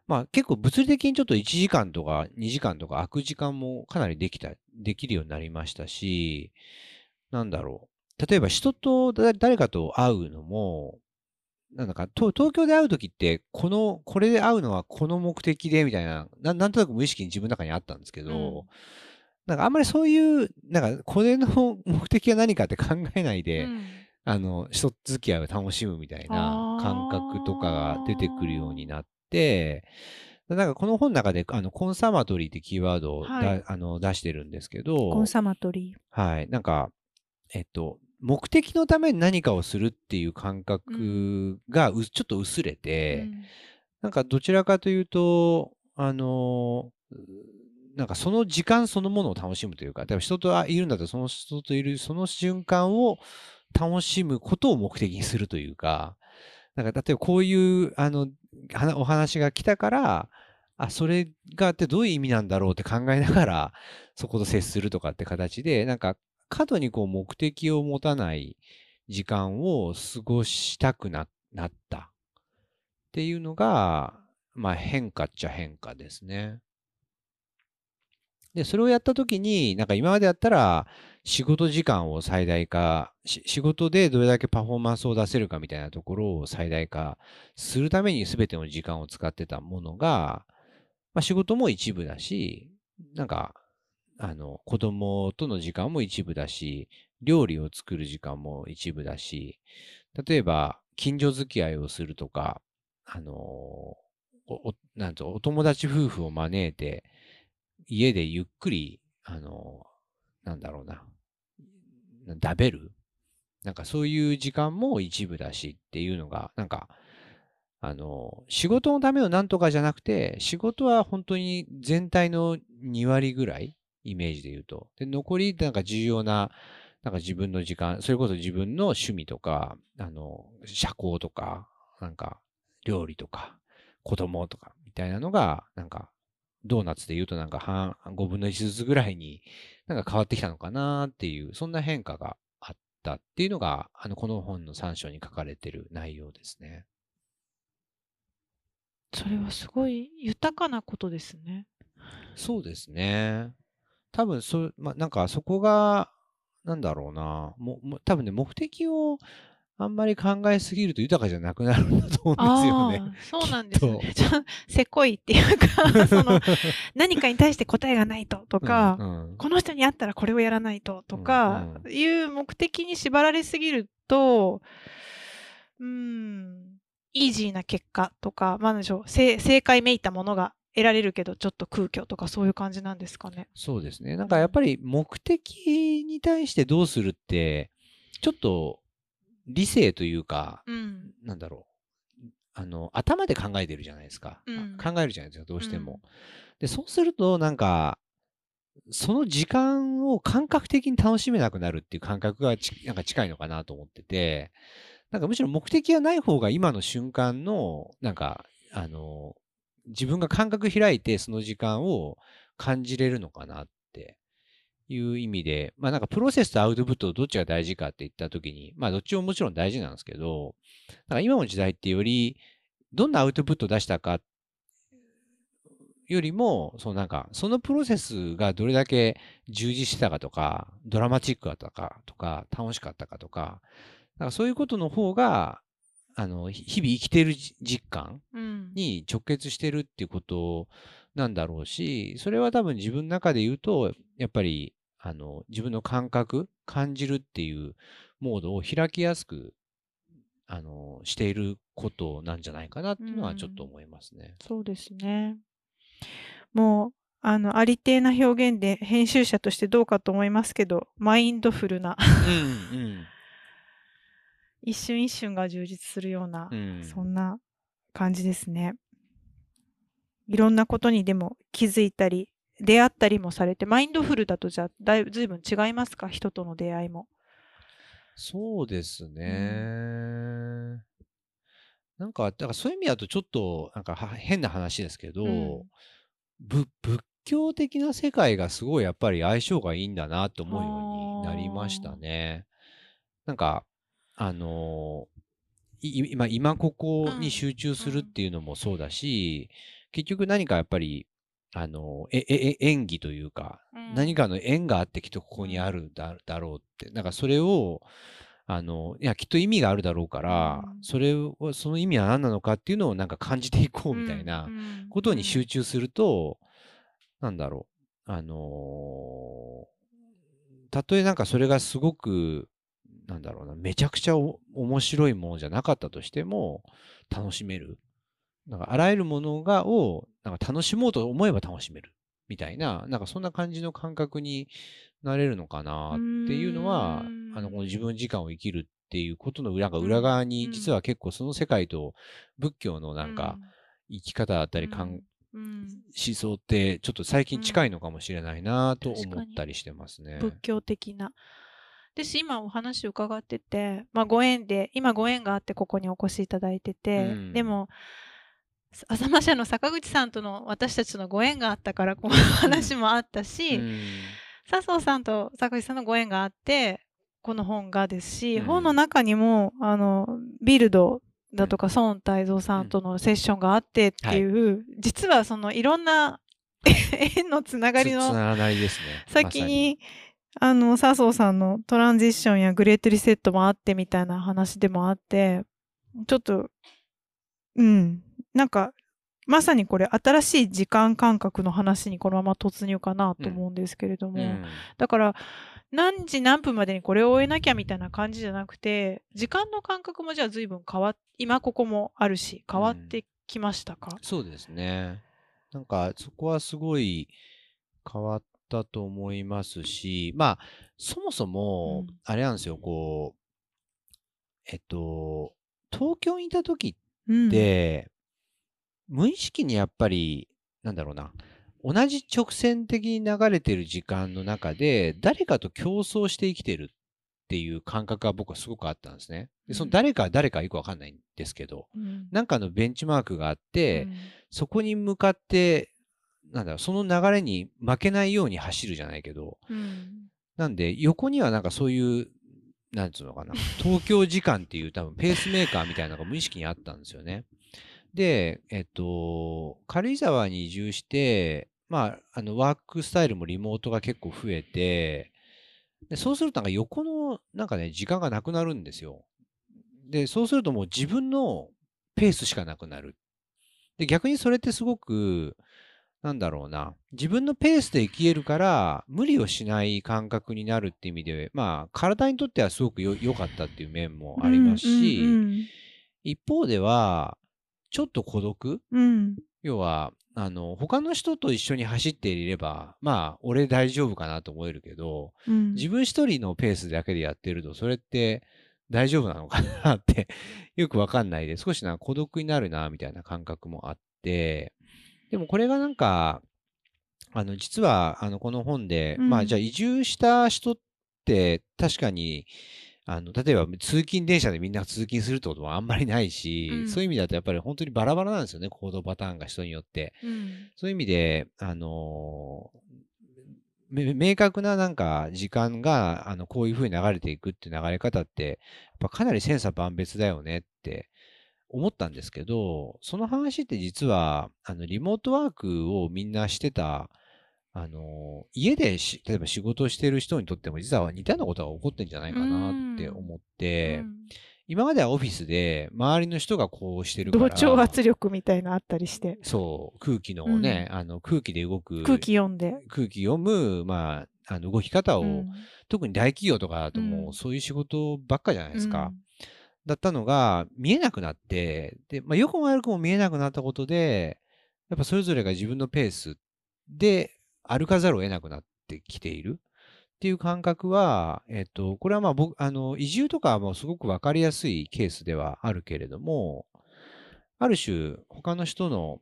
まあ結構物理的にちょっと1時間とか2時間とか空く時間もかなりできた、できるようになりましたし、なんだろう。例えば人とだ誰かと会うのも、なんだか、と東京で会うときって、この、これで会うのはこの目的で、みたいな、ななんとなく無意識に自分の中にあったんですけど、うんなんかあんまりそういう、なんかこれの 目的は何かって考えないで、うんあの、人付き合いを楽しむみたいな感覚とかが出てくるようになって、なんかこの本の中で、あの、コンサマトリーってキーワードをだ、はい。あの出してるんですけコどン、サマトリー。はい、なんか、えっと、目的のために何かをするっていう感覚がう、ちょっと薄れて、うん。なんかどちらかというと、あのーなんかその時間そのものを楽しむというか、例えば人といるんだったらその人といるその瞬間を楽しむことを目的にするというか、なんか例えばこういうあのお話が来たから、あ、それがってどういう意味なんだろうって考えながら、そこと接するとかって形で、なんか過度にこう目的を持たない時間を過ごしたくななったっていうのが、まあ変化っちゃ変化ですね。で、それをやったときに、なんか今までやったら、仕事時間を最大化、仕事でどれだけパフォーマンスを出せるかみたいなところを最大化するために全ての時間を使ってたものが、まあ仕事も一部だし、なんか、あの、子供との時間も一部だし、料理を作る時間も一部だし、例えば、近所付き合いをするとか、あの、おなんと、お友達夫婦を招いて、家でゆっくり、あの、なんだろうな、食べる？なんかそういう時間も一部だしっていうのが、なんか、あの、仕事のためのなんとかじゃなくて、仕事は本当に全体の2割ぐらい、イメージで言うと。で、残り、なんか重要な、なんか自分の時間、それこそ自分の趣味とか、あの、社交とか、なんか、料理とか、子供とか、みたいなのが、なんか、ドーナツで言うとなんか半、5分の1ずつぐらいになんか変わってきたのかなっていう、そんな変化があったっていうのが、あの、この本の3章に書かれてる内容ですね。それはすごい豊かなことですね。そうですね。多分、そ、ま、なんかそこが、なんだろうな。も、も多分ね、目的をあんまり考えすぎると豊かじゃなくなるんだと思うんですよね。ああ、そうなんですね。ちょせこいっていうか、その、何かに対して答えがないととか、うんうんこの人に会ったらこれをやらないととかうんいう目的に縛られすぎると、うん、イージーな結果とか、まあなんでしょう、正正解めいたものが得られるけどちょっと空虚とかそういう感じなんですかね。そうですね。なんかやっぱり目的に対してどうするって、ちょっと理性というか、うん。なんだろう。あの、頭で考えてるじゃないですか。うん考えるじゃないですか、どうしても。で、そうすると、なんか、その時間を感覚的に楽しめなくなるっていう感覚がちなんか近いのかなと思ってて、なんかむしろ目的がない方が今の瞬間の、なんか、あの、自分が感覚開いてその時間を感じれるのかなっていう意味で、まあなんかプロセスとアウトプットどっちが大事かって言った時に、まあどっちももちろん大事なんですけど、なんか今の時代ってより、どんなアウトプットを出したかよりも、そのなんか、そのプロセスがどれだけ充実してたかとか、ドラマチックだったかとか、楽しかったかとか、なんかそういうことの方が、あの、ひ日々生きているじ実感うん。に直結してるっていうことなんだろうし、それは多分自分の中で言うと、やっぱり、あの、自分の感覚、感じるっていうモードを開きやすく、あの、していることなんじゃないかなっていうのはちょっと思いますね。そうですね。もう、あの、ありていな表現で編集者としてどうかと思いますけど、マインドフルな、うん、うん。一瞬一瞬が充実するような、うんそんな感じですね。いろんなことにでも気づいたり、出会ったりもされて、マインドフルだとじゃあ、だいぶ、ずいぶん違いますか？人との出会いも。そうですね。なんか、だからそういう意味だとちょっと、なんかは変な話ですけど、うんぶ仏教的な世界がすごいやっぱり相性がいいんだなと思うようになりましたね。なんか、あのいい今、今ここに集中するっていうのもそうだし、結局何かやっぱり、あの、え、え、え演技というか、何かの縁があってきっとここにあるだだろうって、なんかそれを、あの、いや、きっと意味があるだろうから、うん。それを、その意味は何なのかっていうのをなんか感じていこうみたいなことに集中すると、なんだろう、あのーたとえなんかそれがすごく、なんだろうな、めちゃくちゃお面白いものじゃなかったとしても、楽しめる。なんかあらゆるものが、を、なんか楽しもうと思えば楽しめる。みたいな、なんかそんな感じの感覚になれるのかなっていうのはあの、この自分時間を生きるっていうことの裏が裏側うん。に、実は結構その世界と仏教のなんか、生き方だったり、思想ってちょっと最近近いのかもしれないなと思ったりしてますね。仏教的な。です今お話伺ってて、まあ、ご縁で今ご縁があってここにお越しいただいてて、うん。でも浅間社の坂口さんとの私たちのご縁があったからこの話もあったし、うん。笹生さんと坂口さんのご縁があってこの本がですし、うん。本の中にもあのビルドだとか孫泰造さんとのセッションがあってっていう、実はそのいろんな 縁のつながりのつつながりですね。先に、あの、笹生さんのトランジッションやグレートリセットもあってみたいな話でもあって、ちょっと、うん、なんか、まさにこれ新しい時間感覚の話にこのまま突入かなと思うんですけれども、まさにうん。だから、何時何分までにこれを終えなきゃみたいな感じじゃなくて、時間の感覚もじゃあ随分変わっ、今ここもあるし、変わってきましたか、そうですね。なんか、そこはすごい変わったと思いますし、まあ、そもそもうん、あれなんですよ、こう、えっと、東京にいた時うん、って、無意識にやっぱり、なんだろうな、同じ直線的に流れてる時間の中で、誰かと競争して生きてるっていう感覚が僕はすごくあったんですね。でその誰かは誰かはよくわかんないんですけど、うん、なんかのベンチマークがあって、うん。そこに向かって、なんだろう、その流れに負けないように走るじゃないけど、うん。なんで、横にはなんかそういう、なんつうのかな、東京時間っていう多分ペースメーカーみたいなのが無意識にあったんですよね。で、えっと、軽井沢に移住して、まあ、あの、ワークスタイルもリモートが結構増えて、でそうするとなんか横の、なんかね、時間がなくなるんですよ。で、そうするともう自分のペースしかなくなる。で、逆にそれってすごく、なんだろうな、自分のペースで生きれるから、無理をしない感覚になるっていう意味で、まあ、体にとってはすごくよ良かったっていう面もありますし、うん一方では、ちょっと孤独？うん。うん要は、あの、他の人と一緒に走っていれば、まあ、俺大丈夫かなと思えるけど、うん。自分一人のペースだけでやってると、それって大丈夫なのかなって、よくわかんないで、少しな孤独になるな、みたいな感覚もあって、でもこれがなんか、あの、実は、あの、この本で、うん。まあ、じゃあ移住した人って、確かに、あの、例えば通勤電車でみんな通勤するってことはあんまりないし、うんそういう意味だとやっぱり本当にバラバラなんですよね、行動パターンが人によって。うんそういう意味で、あのめ明確ななんか時間が、あの、こういう風に流れていくって流れ方って、やっぱかなり千差万別だよねって思ったんですけど、その話って実は、あの、リモートワークをみんなしてた、あの家でし、例えば仕事をしている人にとっても実は似たようなことが起こってんじゃないかなって思って、うん。今まではオフィスで周りの人がこうしてるから、同調圧力みたいなのあったりして、そう、空気のね、あの空気で動く、空気読んで。空気読む、まあ、あの動き方を、うん。特に大企業とかだともうん。うそういう仕事ばっかじゃないですか。うん。だったのが見えなくなって、で、まあ、よくも悪くも見えなくなったことで、やっぱそれぞれが自分のペースで歩かざるを得なくなってきている。っていう感覚は、えっと、これはまあ僕、あの、移住とかはもうすごくわかりやすいケースではあるけれども、ある種他の人の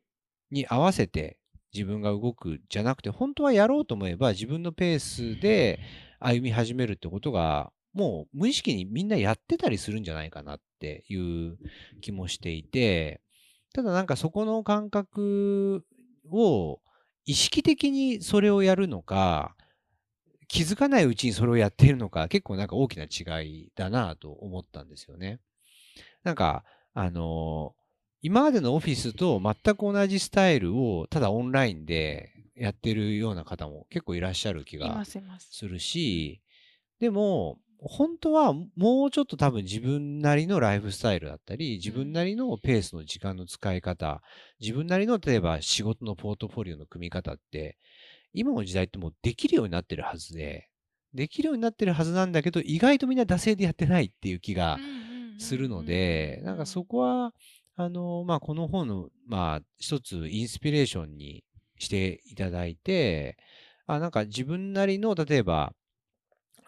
に合わせて自分が動くじゃなくて、本当はやろうと思えば自分のペースで歩み始めるってことが、もう無意識にみんなやってたりするんじゃないかなっていう気もしていて、ただなんかそこの感覚を意識的にそれをやるのか、気づかないうちにそれをやっているのか、結構なんか大きな違いだなと思ったんですよね。なんか、あの今までのオフィスと全く同じスタイルをただオンラインでやってるような方も結構いらっしゃる気いが。するし、でも、本当はもうちょっと多分自分なりのライフスタイルだったり、自分なりのペースの時間の使い方、自分なりの例えば仕事のポートフォリオの組み方って、今の時代ってもうできるようになってるはずで、できるようになってるはずなんだけど、意外とみんな惰性でやってないっていう気がするので、なんかそこは、あの、まあ、この本の、まあ、一つインスピレーションにしていただいて、あ、なんか自分なりの、例えば、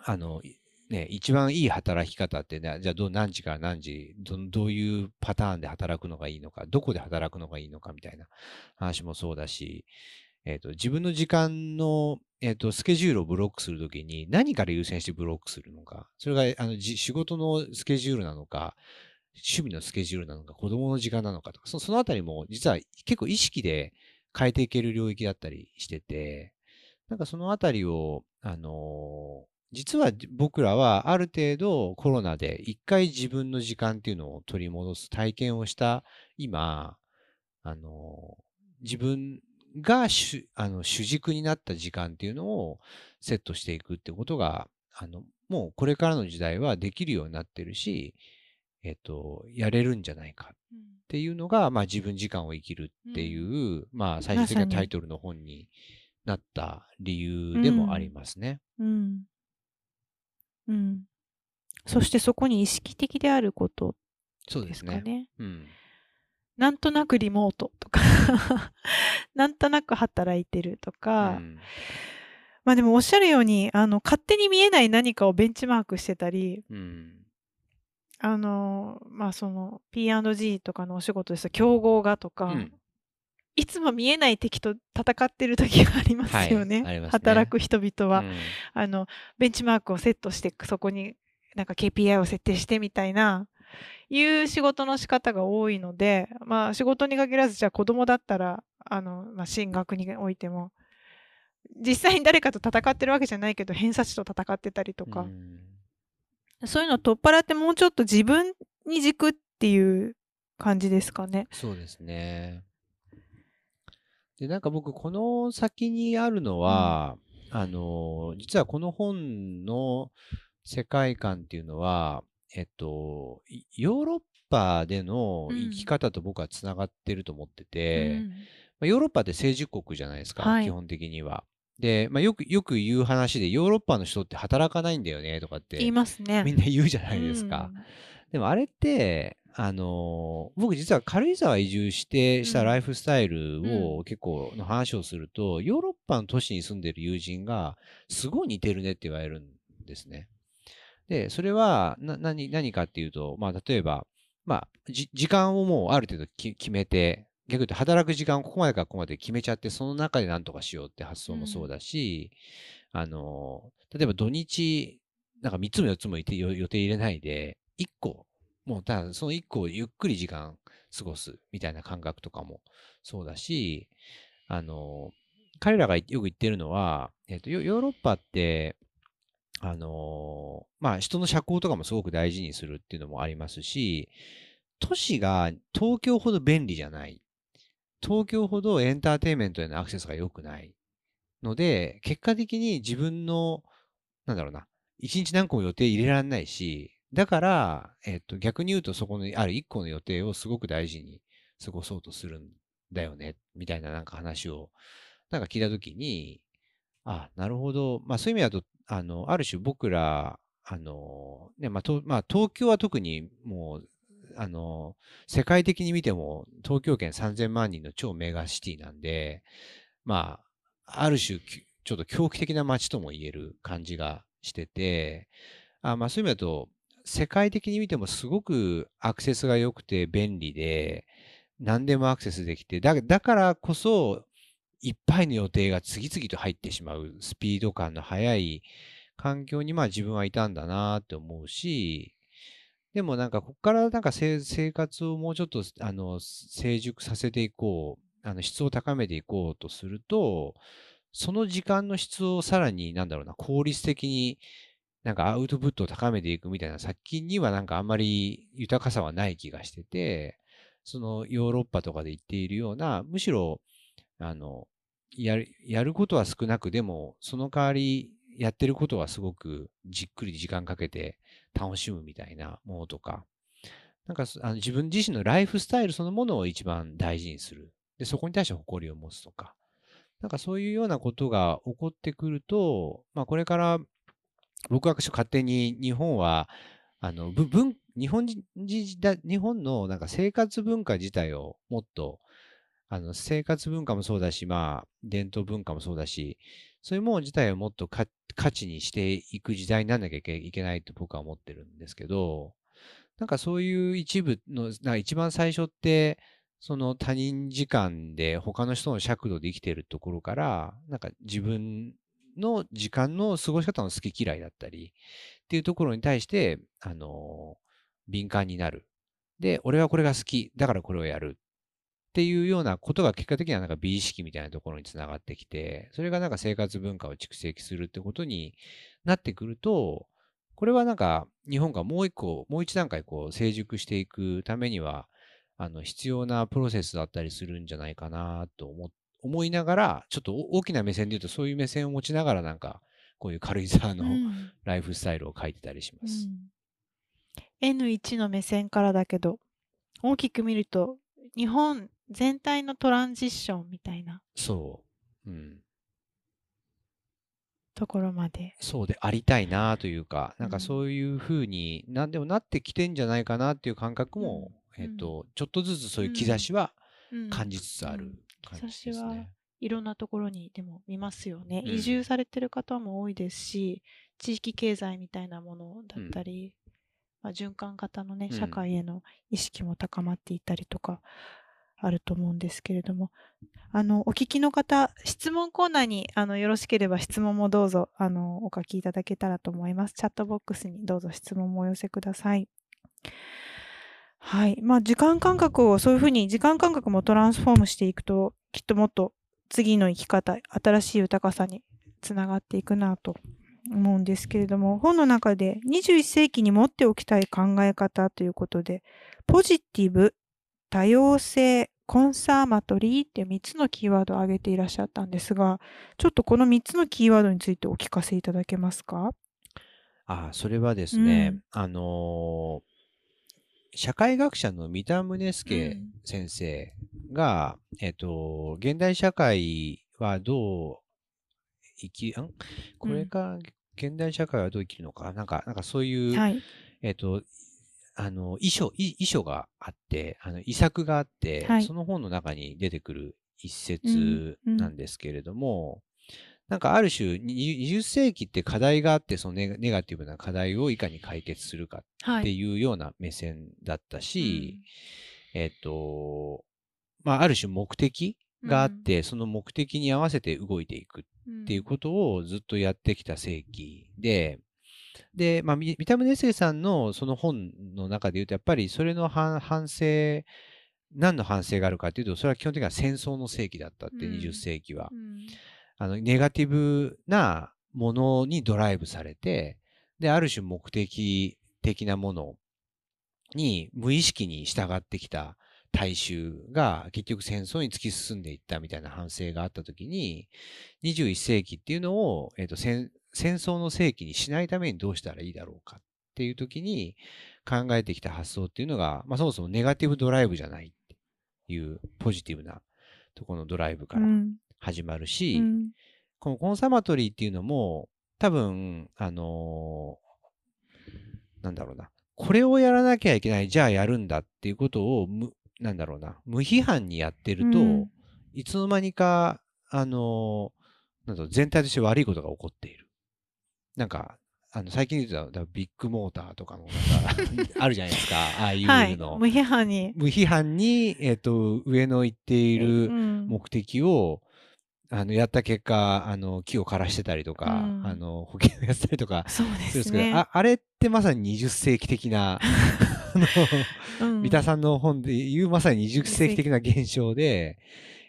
あの、いね、一番いい働き方ってね、じゃあど何時から何時ど、どういうパターンで働くのがいいのか、どこで働くのがいいのかみたいな話もそうだし、えっ、と、自分の時間の、えっ、と、スケジュールをブロックするときに何から優先してブロックするのか、それが、あの、仕事のスケジュールなのか、趣味のスケジュールなのか、子供の時間なのかとか、そそのあたりも実は結構意識で変えていける領域だったりしてて、なんかそのあたりを、あの実は僕らはある程度コロナで一回自分の時間っていうのを取り戻す体験をした今、あのー自分が主あの主軸になった時間っていうのをセットしていくってことが、あの、もうこれからの時代はできるようになってるし、えっと、やれるんじゃないかっていうのが、まあ自分時間を生きるっていう、まあ最終的なタイトルの本になった理由でもありますね。うん。うん。そしてそこに意識的であることでそうですすね。かね。うん。なんとなくリモートとか、なんとなく働いてるとうか、ん。まあでもおっしゃるように、あの、勝手に見えない何かをベンチマークしてたり、うん。あの、まあその P&G とかのお仕事ですと、競合がとか、うんいつも見えない敵と戦ってる時がありますよね。はいね働く人々は、うんあの、ベンチマークをセットして、そこになんか KPI を設定してみたいな、いう仕事の仕方が多いので、まあ仕事に限らず、じゃあ子供だったら、あの、まあ進学においても、実際に誰かと戦ってるわけじゃないけど、偏差値と戦ってたりとか、うんそういうのを取っ払ってもうちょっと自分に軸っていう感じですかね。そうですね。で、なんか僕、この先にあるのは、あの、実はこの本の世界観っていうのは、えっと、いヨーロッパでの生き方と僕はつながってると思ってて、うんまあ、ヨーロッパって成熟国じゃないですか、はい基本的には。で、まあ、よく、よく言う話で、ヨーロッパの人って働かないんだよね、とかって、言いますね。みんな言うじゃないですか。でもあれって、あのー僕実は軽井沢移住してしたうんライフスタイルうを結構の話をすると、ヨーロッパの都市に住んでる友人がすごい似てるねって言われるんですね。で、それはな何何かっていうと、まあ例えば、まあじ時間をもうある程度き決めて、逆に言うと働く時間をここまでからここまで決めちゃって、その中で何とかしようって発想もそうだし、あのー、例えば土日、なんか3つも4つも予定入れないで、1個、もうただその1個をゆっくり時間過ごすみたいな感覚とかもそうだし、あの、彼らがよく言ってるのは、えっと、ヨヨーロッパって、あのーまあ、人の社交とかもすごく大事にするっていうのもありますし、都市が東京ほど便利じゃない。東京ほどエンターテインメントへのアクセスが良くない。ので、結果的に自分の、なんだろうな、一日何個も予定入れられないし、だから、えっと、逆に言うとそこにある一個の予定をすごく大事に過ごそうとするんだよね、みたいななんか話を、なんか聞いたときに、あ、なるほど。まあそういう意味だと、あの、ある種僕ら、あの、ね、まあ、とまあ、東京は特にもう、あの、世界的に見ても東京圏3000万人の超メガシティなんで、まあ、ある種、ちょっと狂気的な街とも言える感じがしてて、あまあそういう意味だと、世界的に見てもすごくアクセスが良くて便利で、何でもアクセスできて、だだからこそ、いっぱいの予定が次々と入ってしまうスピード感の速い環境にまあ自分はいたんだなって思うし、でもなんかここからなんか生活をもうちょっとあの成熟させていこう、あの質を高めていこうとすると、その時間の質をさらになんだろうな、効率的になんかアウトプットを高めていくみたいな先にはなんかあんまり豊かさはない気がしてて、そのヨーロッパとかで言っているような、むしろ、あの、やる、やることは少なく、でも、その代わり、やってることはすごくじっくり時間かけて楽しむみたいなものとか、なんかあの自分自身のライフスタイルそのものを一番大事にする。で、そこに対して誇りを持つとか、なんかそういうようなことが起こってくると、まあこれから僕は勝手に日本は、あの、文、日本人、日本のなんか生活文化自体をもっと、あの、生活文化もそうだし、まあ、伝統文化もそうだし、そういうもの自体をもっと価値にしていく時代にならなきゃいけいけないと僕は思ってるんですけど、なんかそういう一部の、なんか一番最初って、その他人時間で他の人の尺度で生きてるところから、なんか自分の時間の過ごし方の好き嫌いだったりっていうところに対して、あの、敏感になる。で、俺はこれが好き。だからこれをやる。っていうようなことが結果的にはなんか美意識みたいなところにつながってきて、それがなんか生活文化を蓄積するってことになってくると、これはなんか日本がもう一個、もう一段階こう成熟していくためには、あの必要なプロセスだったりするんじゃないかなと思っ思いながら、ちょっと大きな目線で言うとそういう目線を持ちながらなんか、こういう軽井沢のうんライフスタイルを書いてたりします。うん、N1 の目線からだけど大きく見ると日本全体のトランジッションみたいなそう。うん。ところまで。そうでありたいなというか、なんうんかそういうふうに、なんでもなってきてんじゃないかなっていう感覚も、うんえっと、ちょっとずつそういう兆しはうん感じつつあるうん感じです兆しはね。いろんなところにでも見ますよね。うん。移住されてる方も多いですし地域経済みたいなものだったり、まあ、循環型のねうん。社会への意識も高まっていたりとかあると思うんですけれども。あのお聞きの方質問コーナーにあのよろしければ質問もどうぞあのお書きいただけたらと思います。チャットボックスにどうぞ質問もお寄せくださいはい。まあ時間感覚をそういうふうに時間感覚もトランスフォームしていくときっともっと次の生き方新しい豊かさにつながっていくなと思うんですけれども本の中で21世紀に持っておきたい考え方ということでポジティブ多様性コンサーマトリーって3つのキーワードを挙げていらっしゃったんですがちょっとこの3つのキーワードについてお聞かせいただけますか？あそれはですね、うん。あのー社会学者の三田宗介うん。先生が、えっと、現代社会はどう生き、ん？これか、現代社会はどう生きるのか、なんか、なんかそういう、はい。えっと、あの、遺書、い遺書があって、あの、遺作があって、はい。その本の中に出てくる一うん。節うん。なんですけれども、なんかある種、に20世紀って課題があって、そのネガティブな課題をいかに解決するかってはい。いうような目線だったし、えっと、まあ、ある種目的があって、その目的に合わせて動いていくっっていうことをずっとやってきた世紀で、で、まあ、み三田宗介さんのその本の中で言うと、やっぱりそれの反反省、何の反省があるかというと、それは基本的には戦争の世紀だったって、うん。20世紀は。うんあの、ネガティブなものにドライブされて、で、ある種目的的なものに無意識に従ってきた大衆が結局戦争に突き進んでいったみたいな反省があったときに、21世紀っていうのを、えっ、と戦、争の世紀にしないためにどうしたらいいだろうかっていうときに考えてきた発想っていうのが、まあそもそもネガティブドライブじゃないっていうポジティブなところのドライブから。始まるし、うんこのコンサマトリーっていうのも、多分、あのーなんだろうな。これをやらなきゃいけない、じゃあやるんだっていうことを、む、なんだろうな。無批判にやってると、うんいつの間にか、あのーなんだろう全体として悪いことが起こっている。なんか、あの、最近言うと、だビッグモーターとかの、なんか、あるじゃないですか。ああいうはい。の。無批判に。無批判に、えっ、と、上の言っている、うん目的を、あの、やった結果、あの、木を枯らしてたりとか、うんあの、保険をやってたりとかそうするんでですすけど、ね。ああれってまさに20世紀的な、あの、うん三田さんの本で言うまさに20世紀的な現象で、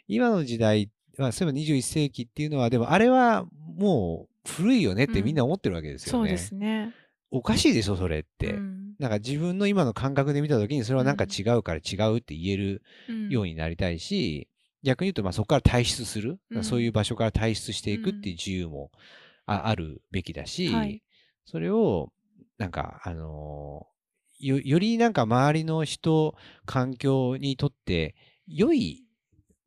今の時代は、そういえば21世紀っていうのは、でもあれはもう古いよねってみんな思ってるわけですよね。そうですね。おかしいでしょ、それって。うんなんか自分の今の感覚で見たときにそれはなんか違うから違うって言えるうんようになりたいし、逆に言うと、まあそこから退出する、うん。そういう場所から退出していくっていう自由もああるべきだし、はい。それを、なんか、あのーよ、よりなんか周りの人、環境にとって、良い、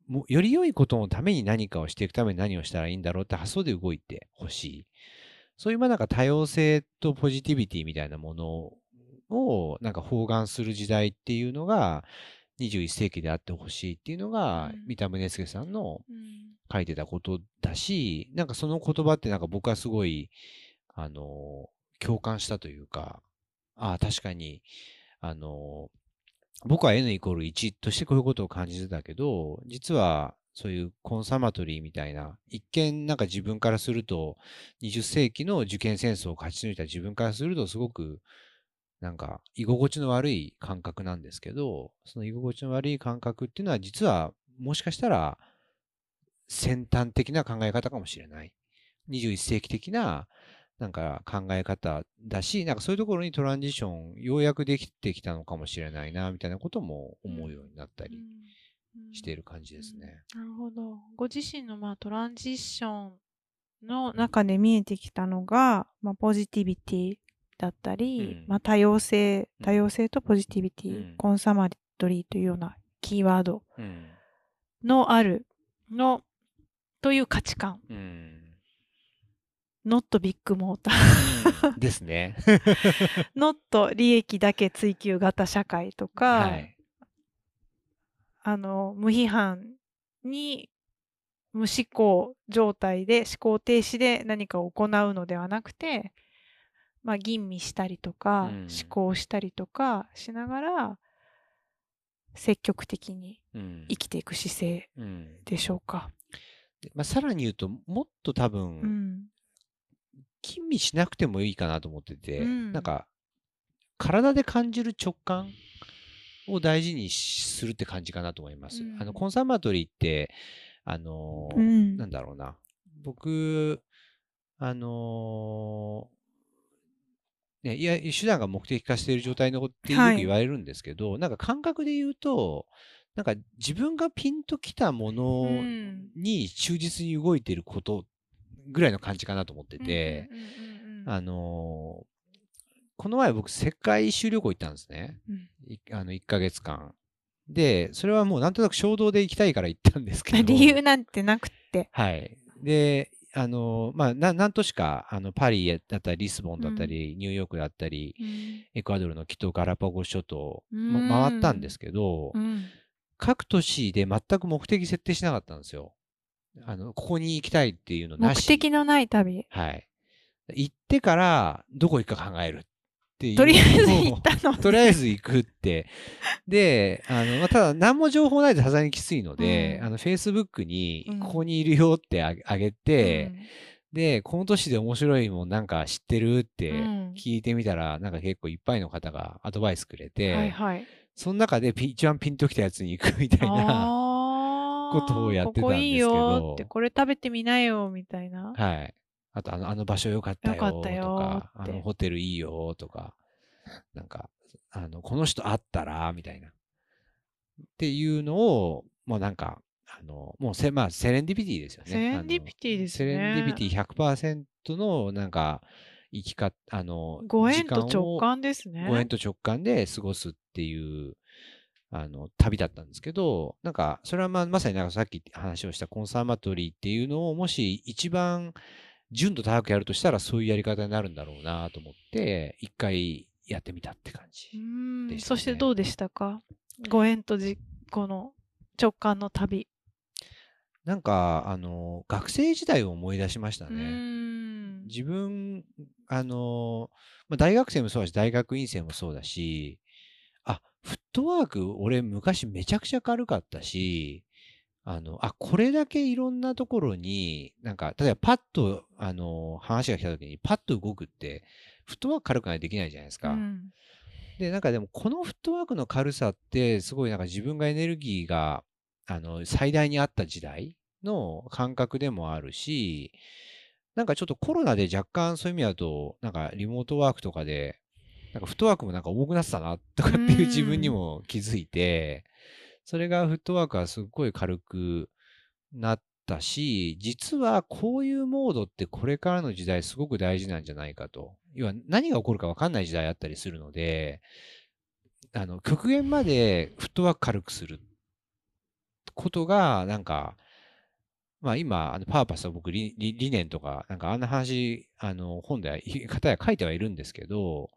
もより良いことのために何かをしていくために何をしたらいいんだろうって発想で動いてほしい。そういうまあなんか多様性とポジティビティみたいなものをなんか包含する時代っていうのが21世紀であってほしいっていうのがうん。三田宗介さんのうん書いてたことだし、なんかその言葉ってなんか僕はすごい、あの、共感したというか、ああ、確かに、あの、僕は N イコール1としてこういうことを感じてたけど、実はそういうコンサマトリーみたいな、一見なんか自分からすると、20世紀の受験戦争を勝ち抜いた自分からするとすごく、なんか居心地の悪い感覚なんですけど、その居心地の悪い感覚っていうのは実はもしかしたら先端的な考え方かもしれない。21世紀的ななんか考え方だし、なんかそういうところにトランジションようやくできてきたのかもしれないな、みたいなことも思うようになったりしている感じですね。なるほど。ご自身のまあトランジションの中で見えてきたのが、まあ、ポジティビティだったり、うんまあ、多様性、うん多様性とポジティビティ、うんコンサマトリーというようなキーワードうん。のあるのという価値観。うん。not ビッグモーター。ですね。not 利益だけ追求型社会とか、はい。あの無批判に無思考状態で思考停止で何かを行うのではなくて、まあ、吟味したりとか、うん。思考したりとかしながら積極的にうん。生きていく姿勢うん。でしょうか。でまあ、さらに言うと、もっと多分、うん。吟味しなくてもいいかなと思ってて、うん。なんか、体で感じる直感を大事にするって感じかなと思います。うん。あの、コンサバトリーって、あのーうん。なんだろうな。僕、あのーね、いや、手段が目的化している状態のことってよくはい言われるんですけど、なんか感覚で言うと、なんか自分がピンときたものうんに忠実に動いていることぐらいの感じかなと思ってて、あのーこの前僕世界一周旅行行ったんですね。うんいあの、1ヶ月間。で、それはもうなんとなく衝動で行きたいから行ったんですけど。理由なんてなくって。はい。で、あの、まあ、な何都市か、あの、パリだったり、リスボンだったり、ニューヨークだったり、うんエクアドルのキトガラパゴス諸島、うんま回ったんですけど、うん各都市で全く目的設定しなかったんですよ。あの、ここに行きたいっていうのな目し。的のない旅。はい。行ってから、どこ行くか考えるっとりあえず行ったの。とりあえず行くって。で、あの、まあ、ただ何も情報ないとさすがにきついので、うんあの、Facebook にうん、ここにいるよってあげて、うんで、この年で面白いもんなんか知ってるってうん聞いてみたら、なんか結構いっぱいの方がアドバイスくれて、はいはい。その中でピ一番ピンときたやつに行くみたいな、ことをやってたんですけどここいいよって、これ食べてみなよ、みたいな。はい。あと、あの、あの場所良かったよ良かったよとか、ってあのホテルいいよとか、なんか、あの、この人会ったら、みたいな。っていうのを、もうなんか、あの、もうせ、まあ、セレンディピティですよね。セレンディピティですねセレンディピティ100%の、なんか、生き方、あの、ご縁と直感ですね。ご縁と直感で過ごすっていう、あの、旅だったんですけど、なんか、それはまあ、まさになんかさっき話をしたコンサーマトリーっていうのを、もし一番純度高くやるとしたら、そういうやり方になるんだろうなと思って、一回やってみたって感うじ。ねそしてどうでしたか？ご縁とじこの直感の旅。なんか、あの、学生時代を思い出しましたうね。ん自分、あの、まあ、大学生もそうだし、大学院生もそうだし、あ、フットワーク、俺昔めちゃくちゃ軽かったし、あの、あ、これだけいろんなところに、なんか、例えばパッと、あの、話が来た時にパッと動くって、フットワーク軽くないとできないじゃないですか。うんで、なんかでも、このフットワークの軽さって、すごいなんか自分がエネルギーが、あの、最大にあった時代の感覚でもあるし、なんかちょっとコロナで若干そういう意味だと、なんかリモートワークとかで、なんかフットワークもなんか重くなってたな、とかっていう自分にも気づいて、それがフットワークはすっごい軽くなったし、実はこういうモードってこれからの時代すごく大事なんじゃないかと。要は何が起こるか分かんない時代あったりするので、あの、極限までフットワーク軽くすることが、なんか、まあ今、あのパーパスは僕理、理理念とか、なんかあんな話、あの、本では、方や書いてはいるんですけど、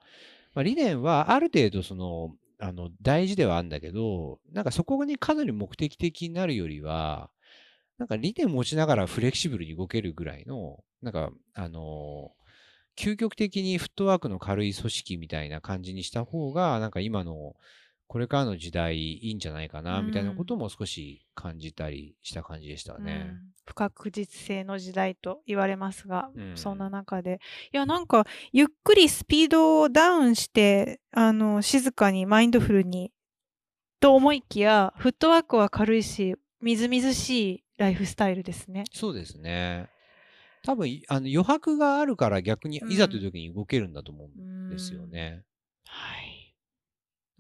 まあ理念はある程度その、あの、大事ではあるんだけど、なんかそこにかなり目的的になるよりは、なんか理念持ちながらフレキシブルに動けるぐらいの、なんか、あの、究極的にフットワークの軽い組織みたいな感じにした方が、なんか今の、これからの時代いいんじゃないかな、うんみたいなことも少し感じたりした感じでしたね。うん不確実性の時代と言われますが、うんそんな中でいやなんかゆっくりスピードをダウンしてあの静かにマインドフルにと思いきやフットワークは軽いしみずみずしいライフスタイルですね。そうですね。多分、いあの余白があるから逆にうんいざという時に動けるんだと思うんですよね。はい。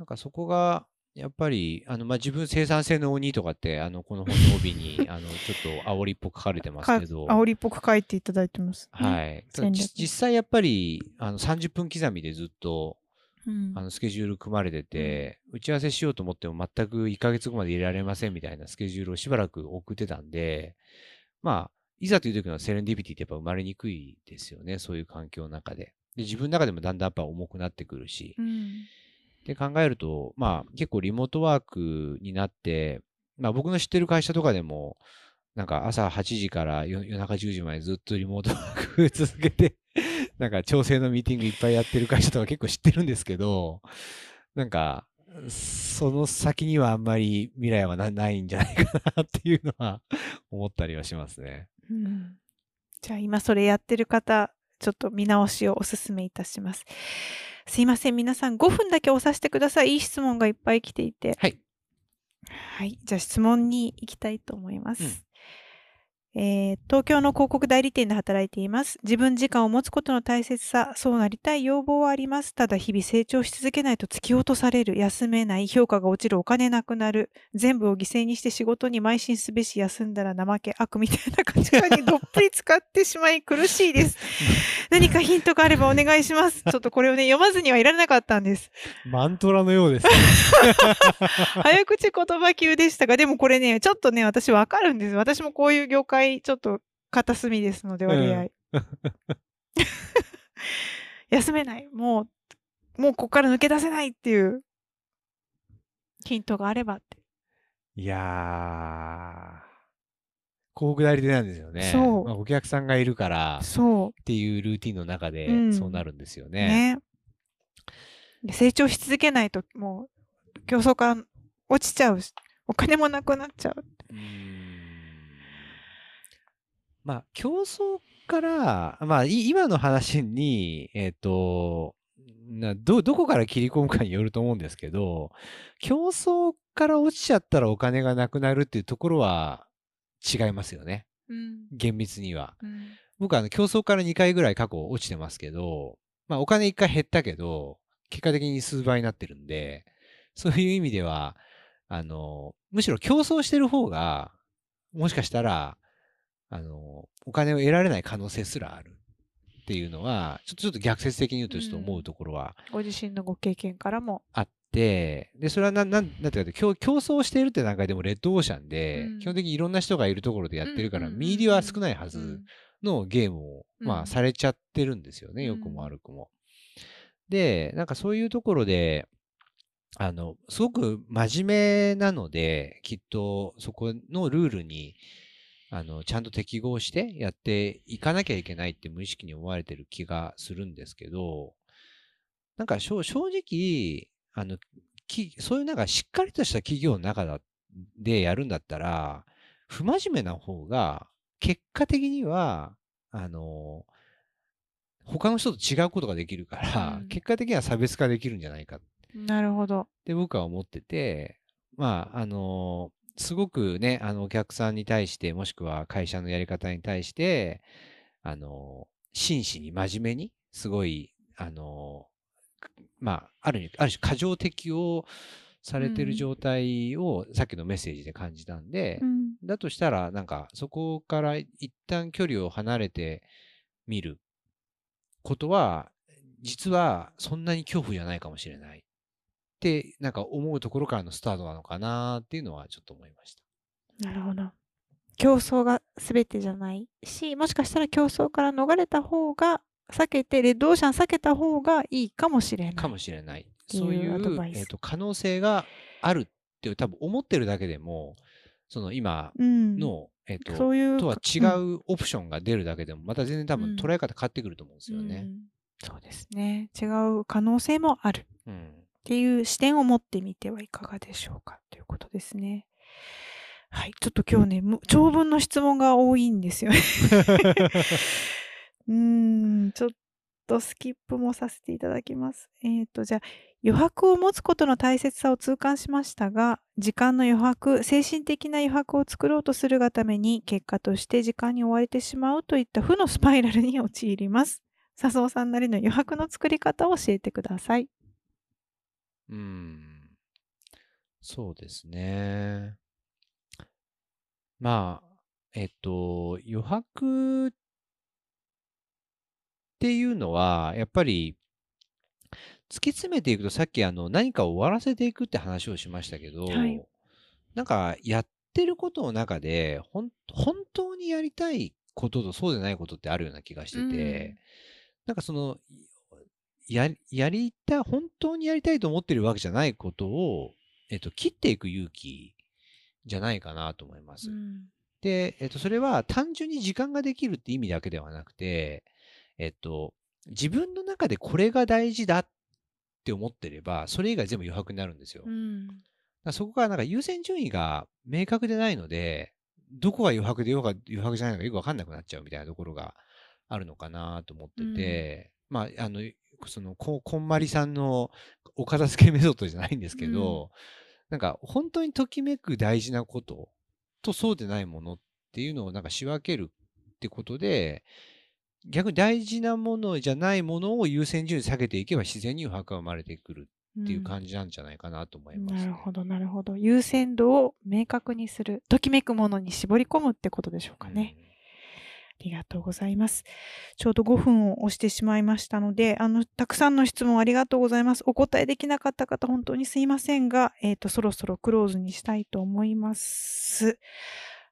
なんかそこが、やっぱり、あの、まあ、自分生産性の鬼とかって、あの、この本の帯に、あの、ちょっと煽りっぽく書かれてますけど、煽りっぽく書いていただいてます、はい。実際やっぱり、あの、30分刻みでずっと、うん。あの、スケジュール組まれてて、打ち合わせしようと思っても全く1ヶ月後まで入れられませんみたいなスケジュールをしばらく送ってたんで、まあ、いざという時のセレンディピティってやっぱ生まれにくいですよね、そういう環境の中で。で、自分の中でもだんだんやっぱ重くなってくるし、うんって考えると、まあ結構リモートワークになって、まあ僕の知ってる会社とかでも、なんか朝8時から夜中10時までずっとリモートワーク続けて、なんか調整のミーティングいっぱいやってる会社とか結構知ってるんですけど、なんか、その先にはあんまり未来はなないんじゃないかなっていうのは 思ったりはしますね。うんじゃあ今それやってる方、ちょっと見直しをお勧めいたします。すいません、皆さん5分だけ押させてください。いい質問がいっぱい来ていて。はい。はい。じゃあ質問に行きたいと思います。うんえー東京の広告代理店で働いています。自分時間を持つことの大切さ、そうなりたい要望はあります。ただ日々成長し続けないと突き落とされる、休めない、評価が落ちる、お金なくなる、全部を犠牲にして仕事に邁進すべし、休んだら怠け、悪みたいな価値観にどっぷり使ってしまい苦しいです。何かヒントがあればお願いします。ちょっとこれをね、読まずにはいられなかったんです。マントラのようです、ね。早口言葉級でしたが、でもこれね、ちょっとね、私わかるんです。私もこういう業界、ちょっと、片隅ですので、割合。休めない。もう、もうここから抜け出せないっていうヒントがあればって。いやー、広告代理店なんですよね。そうまあ、お客さんがいるからっそていうルーティンの中でうんそうなるんですよう。ね。ね。で成長し続けないと、もう、競争から落ちちゃうし、お金もなくなっちゃう。うーんまあ、競争から、まあ、い今の話に、えっ、と、など、どこから切り込むかによると思うんですけど、競争から落ちちゃったらお金がなくなるっていうところは違いますよね。うん。厳密には。うん。僕はあの競争から2回ぐらい過去落ちてますけど、まあお金1回減ったけど、結果的に数倍になってるんで、そういう意味では、あの、むしろ競争してる方が、もしかしたら、あの、お金を得られない可能性すらあるっていうのは、ちょっとちょっと逆説的に言うとちょっと思うところはご自身のご経験からも。あって、で、それはなん、なん、なんていうか競、競争しているって段階でもレッドオーシャンで、うん基本的にいろんな人がいるところでやってるから、うんうんうんうん見入りは少ないはずうんのゲームを、まあ、うんされちゃってるんですよね、良くも悪くも。で、なんかそういうところで、あの、すごく真面目なので、きっとそこのルールに、あの、ちゃんと適合してやっていかなきゃいけないって無意識に思われてる気がするんですけど、なんか正正直、あの、きそういうなんかしっかりとした企業の中だでやるんだったら、不真面目な方が、結果的には、あの、他の人と違うことができるから、うん結果的には差別化できるんじゃないかっなるほど。て僕は思ってて、まあ、あの、すごくね、あの、お客さんに対して、もしくは会社のやり方に対して、あの、真摯に真面目に、すごい、あの、まあ、ある意味、ある種過剰適応されてるうん状態を、さっきのメッセージで感じたんで、うん。だとしたら、なんか、そこから一旦距離を離れてみることは、実はそんなに恐怖じゃないかもしれないって、なんか思うところからのスタートなのかなっていうのはちょっと思いました。なるほど。競争が全てじゃないし、もしかしたら競争から逃れた方が、避けて、レッドオーシャン避けた方がいいかもしれない。かもしれない。そういうえー、と可能性があるっていう、多分思ってるだけでも、その今うん。の、えっ、と、そういうとは違うんうオプションが出るだけでも、また全然多分うん捉え方変わってくると思うんですよね。うんそうですね。違う可能性もある。うん。っていう視点を持ってみてはいかがでしょうかということですね。はい。ちょっと今日ね、む長文の質問が多いんですよね。うーん、ちょっとスキップもさせていただきます。えっ、と、じゃあ、余白を持つことの大切さを痛感しましたが、時間の余白、精神的な余白を作ろうとするがために、結果として時間に追われてしまうといった負のスパイラルに陥ります。笹尾さんなりの余白の作り方を教えてください。うん。そうですね。まあ、えっと、余白っていうのは、やっぱり、突き詰めていくと、さっきあの、何かを終わらせていくって話をしましたけど、はいなんか、やってることの中で、ほん、本当にやりたいこととそうでないことってあるような気がしてて、なんかその、や、やりたい、本当にやりたいと思ってるわけじゃないことを、えっと、切っていく勇気じゃないかなと思います。うんで、えっと、それは単純に時間ができるって意味だけではなくて、えっと、自分の中でこれが大事だって思ってれば、それ以外全部余白になるんですよ。うんらそこがなんか優先順位が明確でないので、どこが余白でようが余白じゃないのかよくわかんなくなっちゃうみたいなところがあるのかなと思ってて、まあ、あの、その、ここんまりさんのお片付けメソッドじゃないんですけど、なんか本当にときめく大事なこととそうでないものっていうのをなんか仕分けるってことで、逆に大事なものじゃないものを優先順位下げていけば自然に余白が生まれてくるっていう感じなんじゃないかなと思います、ねなるほど、なるほど。優先度を明確にする。ときめくものに絞り込むってことでしょうかね。ありがとうございます。ちょうど5分を押してしまいましたので、あの、たくさんの質問ありがとうございます。お答えできなかった方、本当にすいませんが、えっ、と、そろそろクローズにしたいと思います。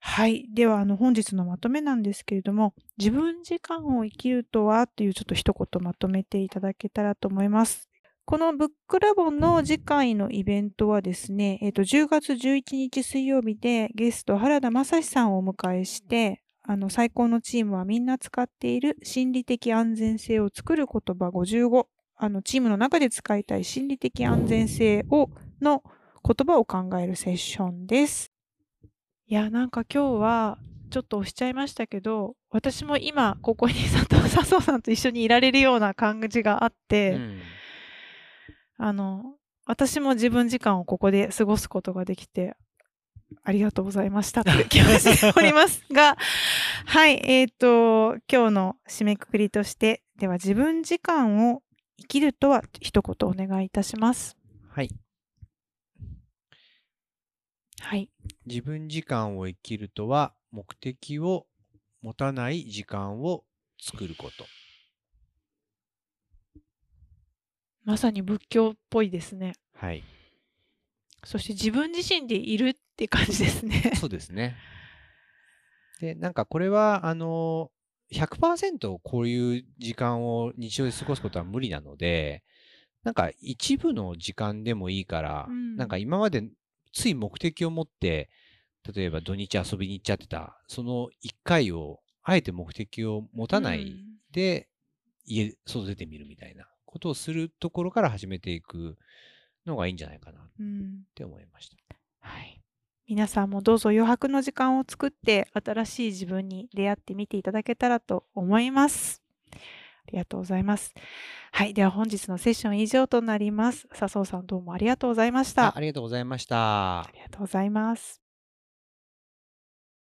はい。では、あの、本日のまとめなんですけれども、自分時間を生きるとはっていうちょっと一言まとめていただけたらと思います。このブックラボの次回のイベントはですね、えっ、と、10月11日水曜日でゲスト原田正史さんをお迎えして、あの、最高のチームはみんな使っている心理的安全性を作る言葉55。あの、チームの中で使いたい心理的安全性を、の言葉を考えるセッションです。いや、なんか今日はちょっと押しちゃいましたけど、私も今ここに佐藤笹生さんと一緒にいられるような感じがあって、うんあの、私も自分時間をここで過ごすことができて、ありがとうございましたって気持ちでおりますが、はい、えっ、と、今日の締めくくりとして、では自分時間を生きるとは一言お願いいたします。はい。はい。自分時間を生きるとは、目的を持たない時間を作ること。まさに仏教っぽいですね。はい。そして自分自身でいるって感じですね。そうですね。で、なんかこれは、あの、100%こういう時間を日常で過ごすことは無理なので、なんか一部の時間でもいいから、うんなんか今までつい目的を持って、例えば土日遊びに行っちゃってた、その1回を、あえて目的を持たないで、家、外出てみるみたいなことをするところから始めていくのがいいんじゃないかなっうん。うんて思いました。はい。皆さんもどうぞ余白の時間を作って新しい自分に出会ってみていただけたらと思います。ありがとうございます。はい。では本日のセッション以上となります。笹生さんどうもありがとうございました。あありがとうございましたあ。りがとうございます。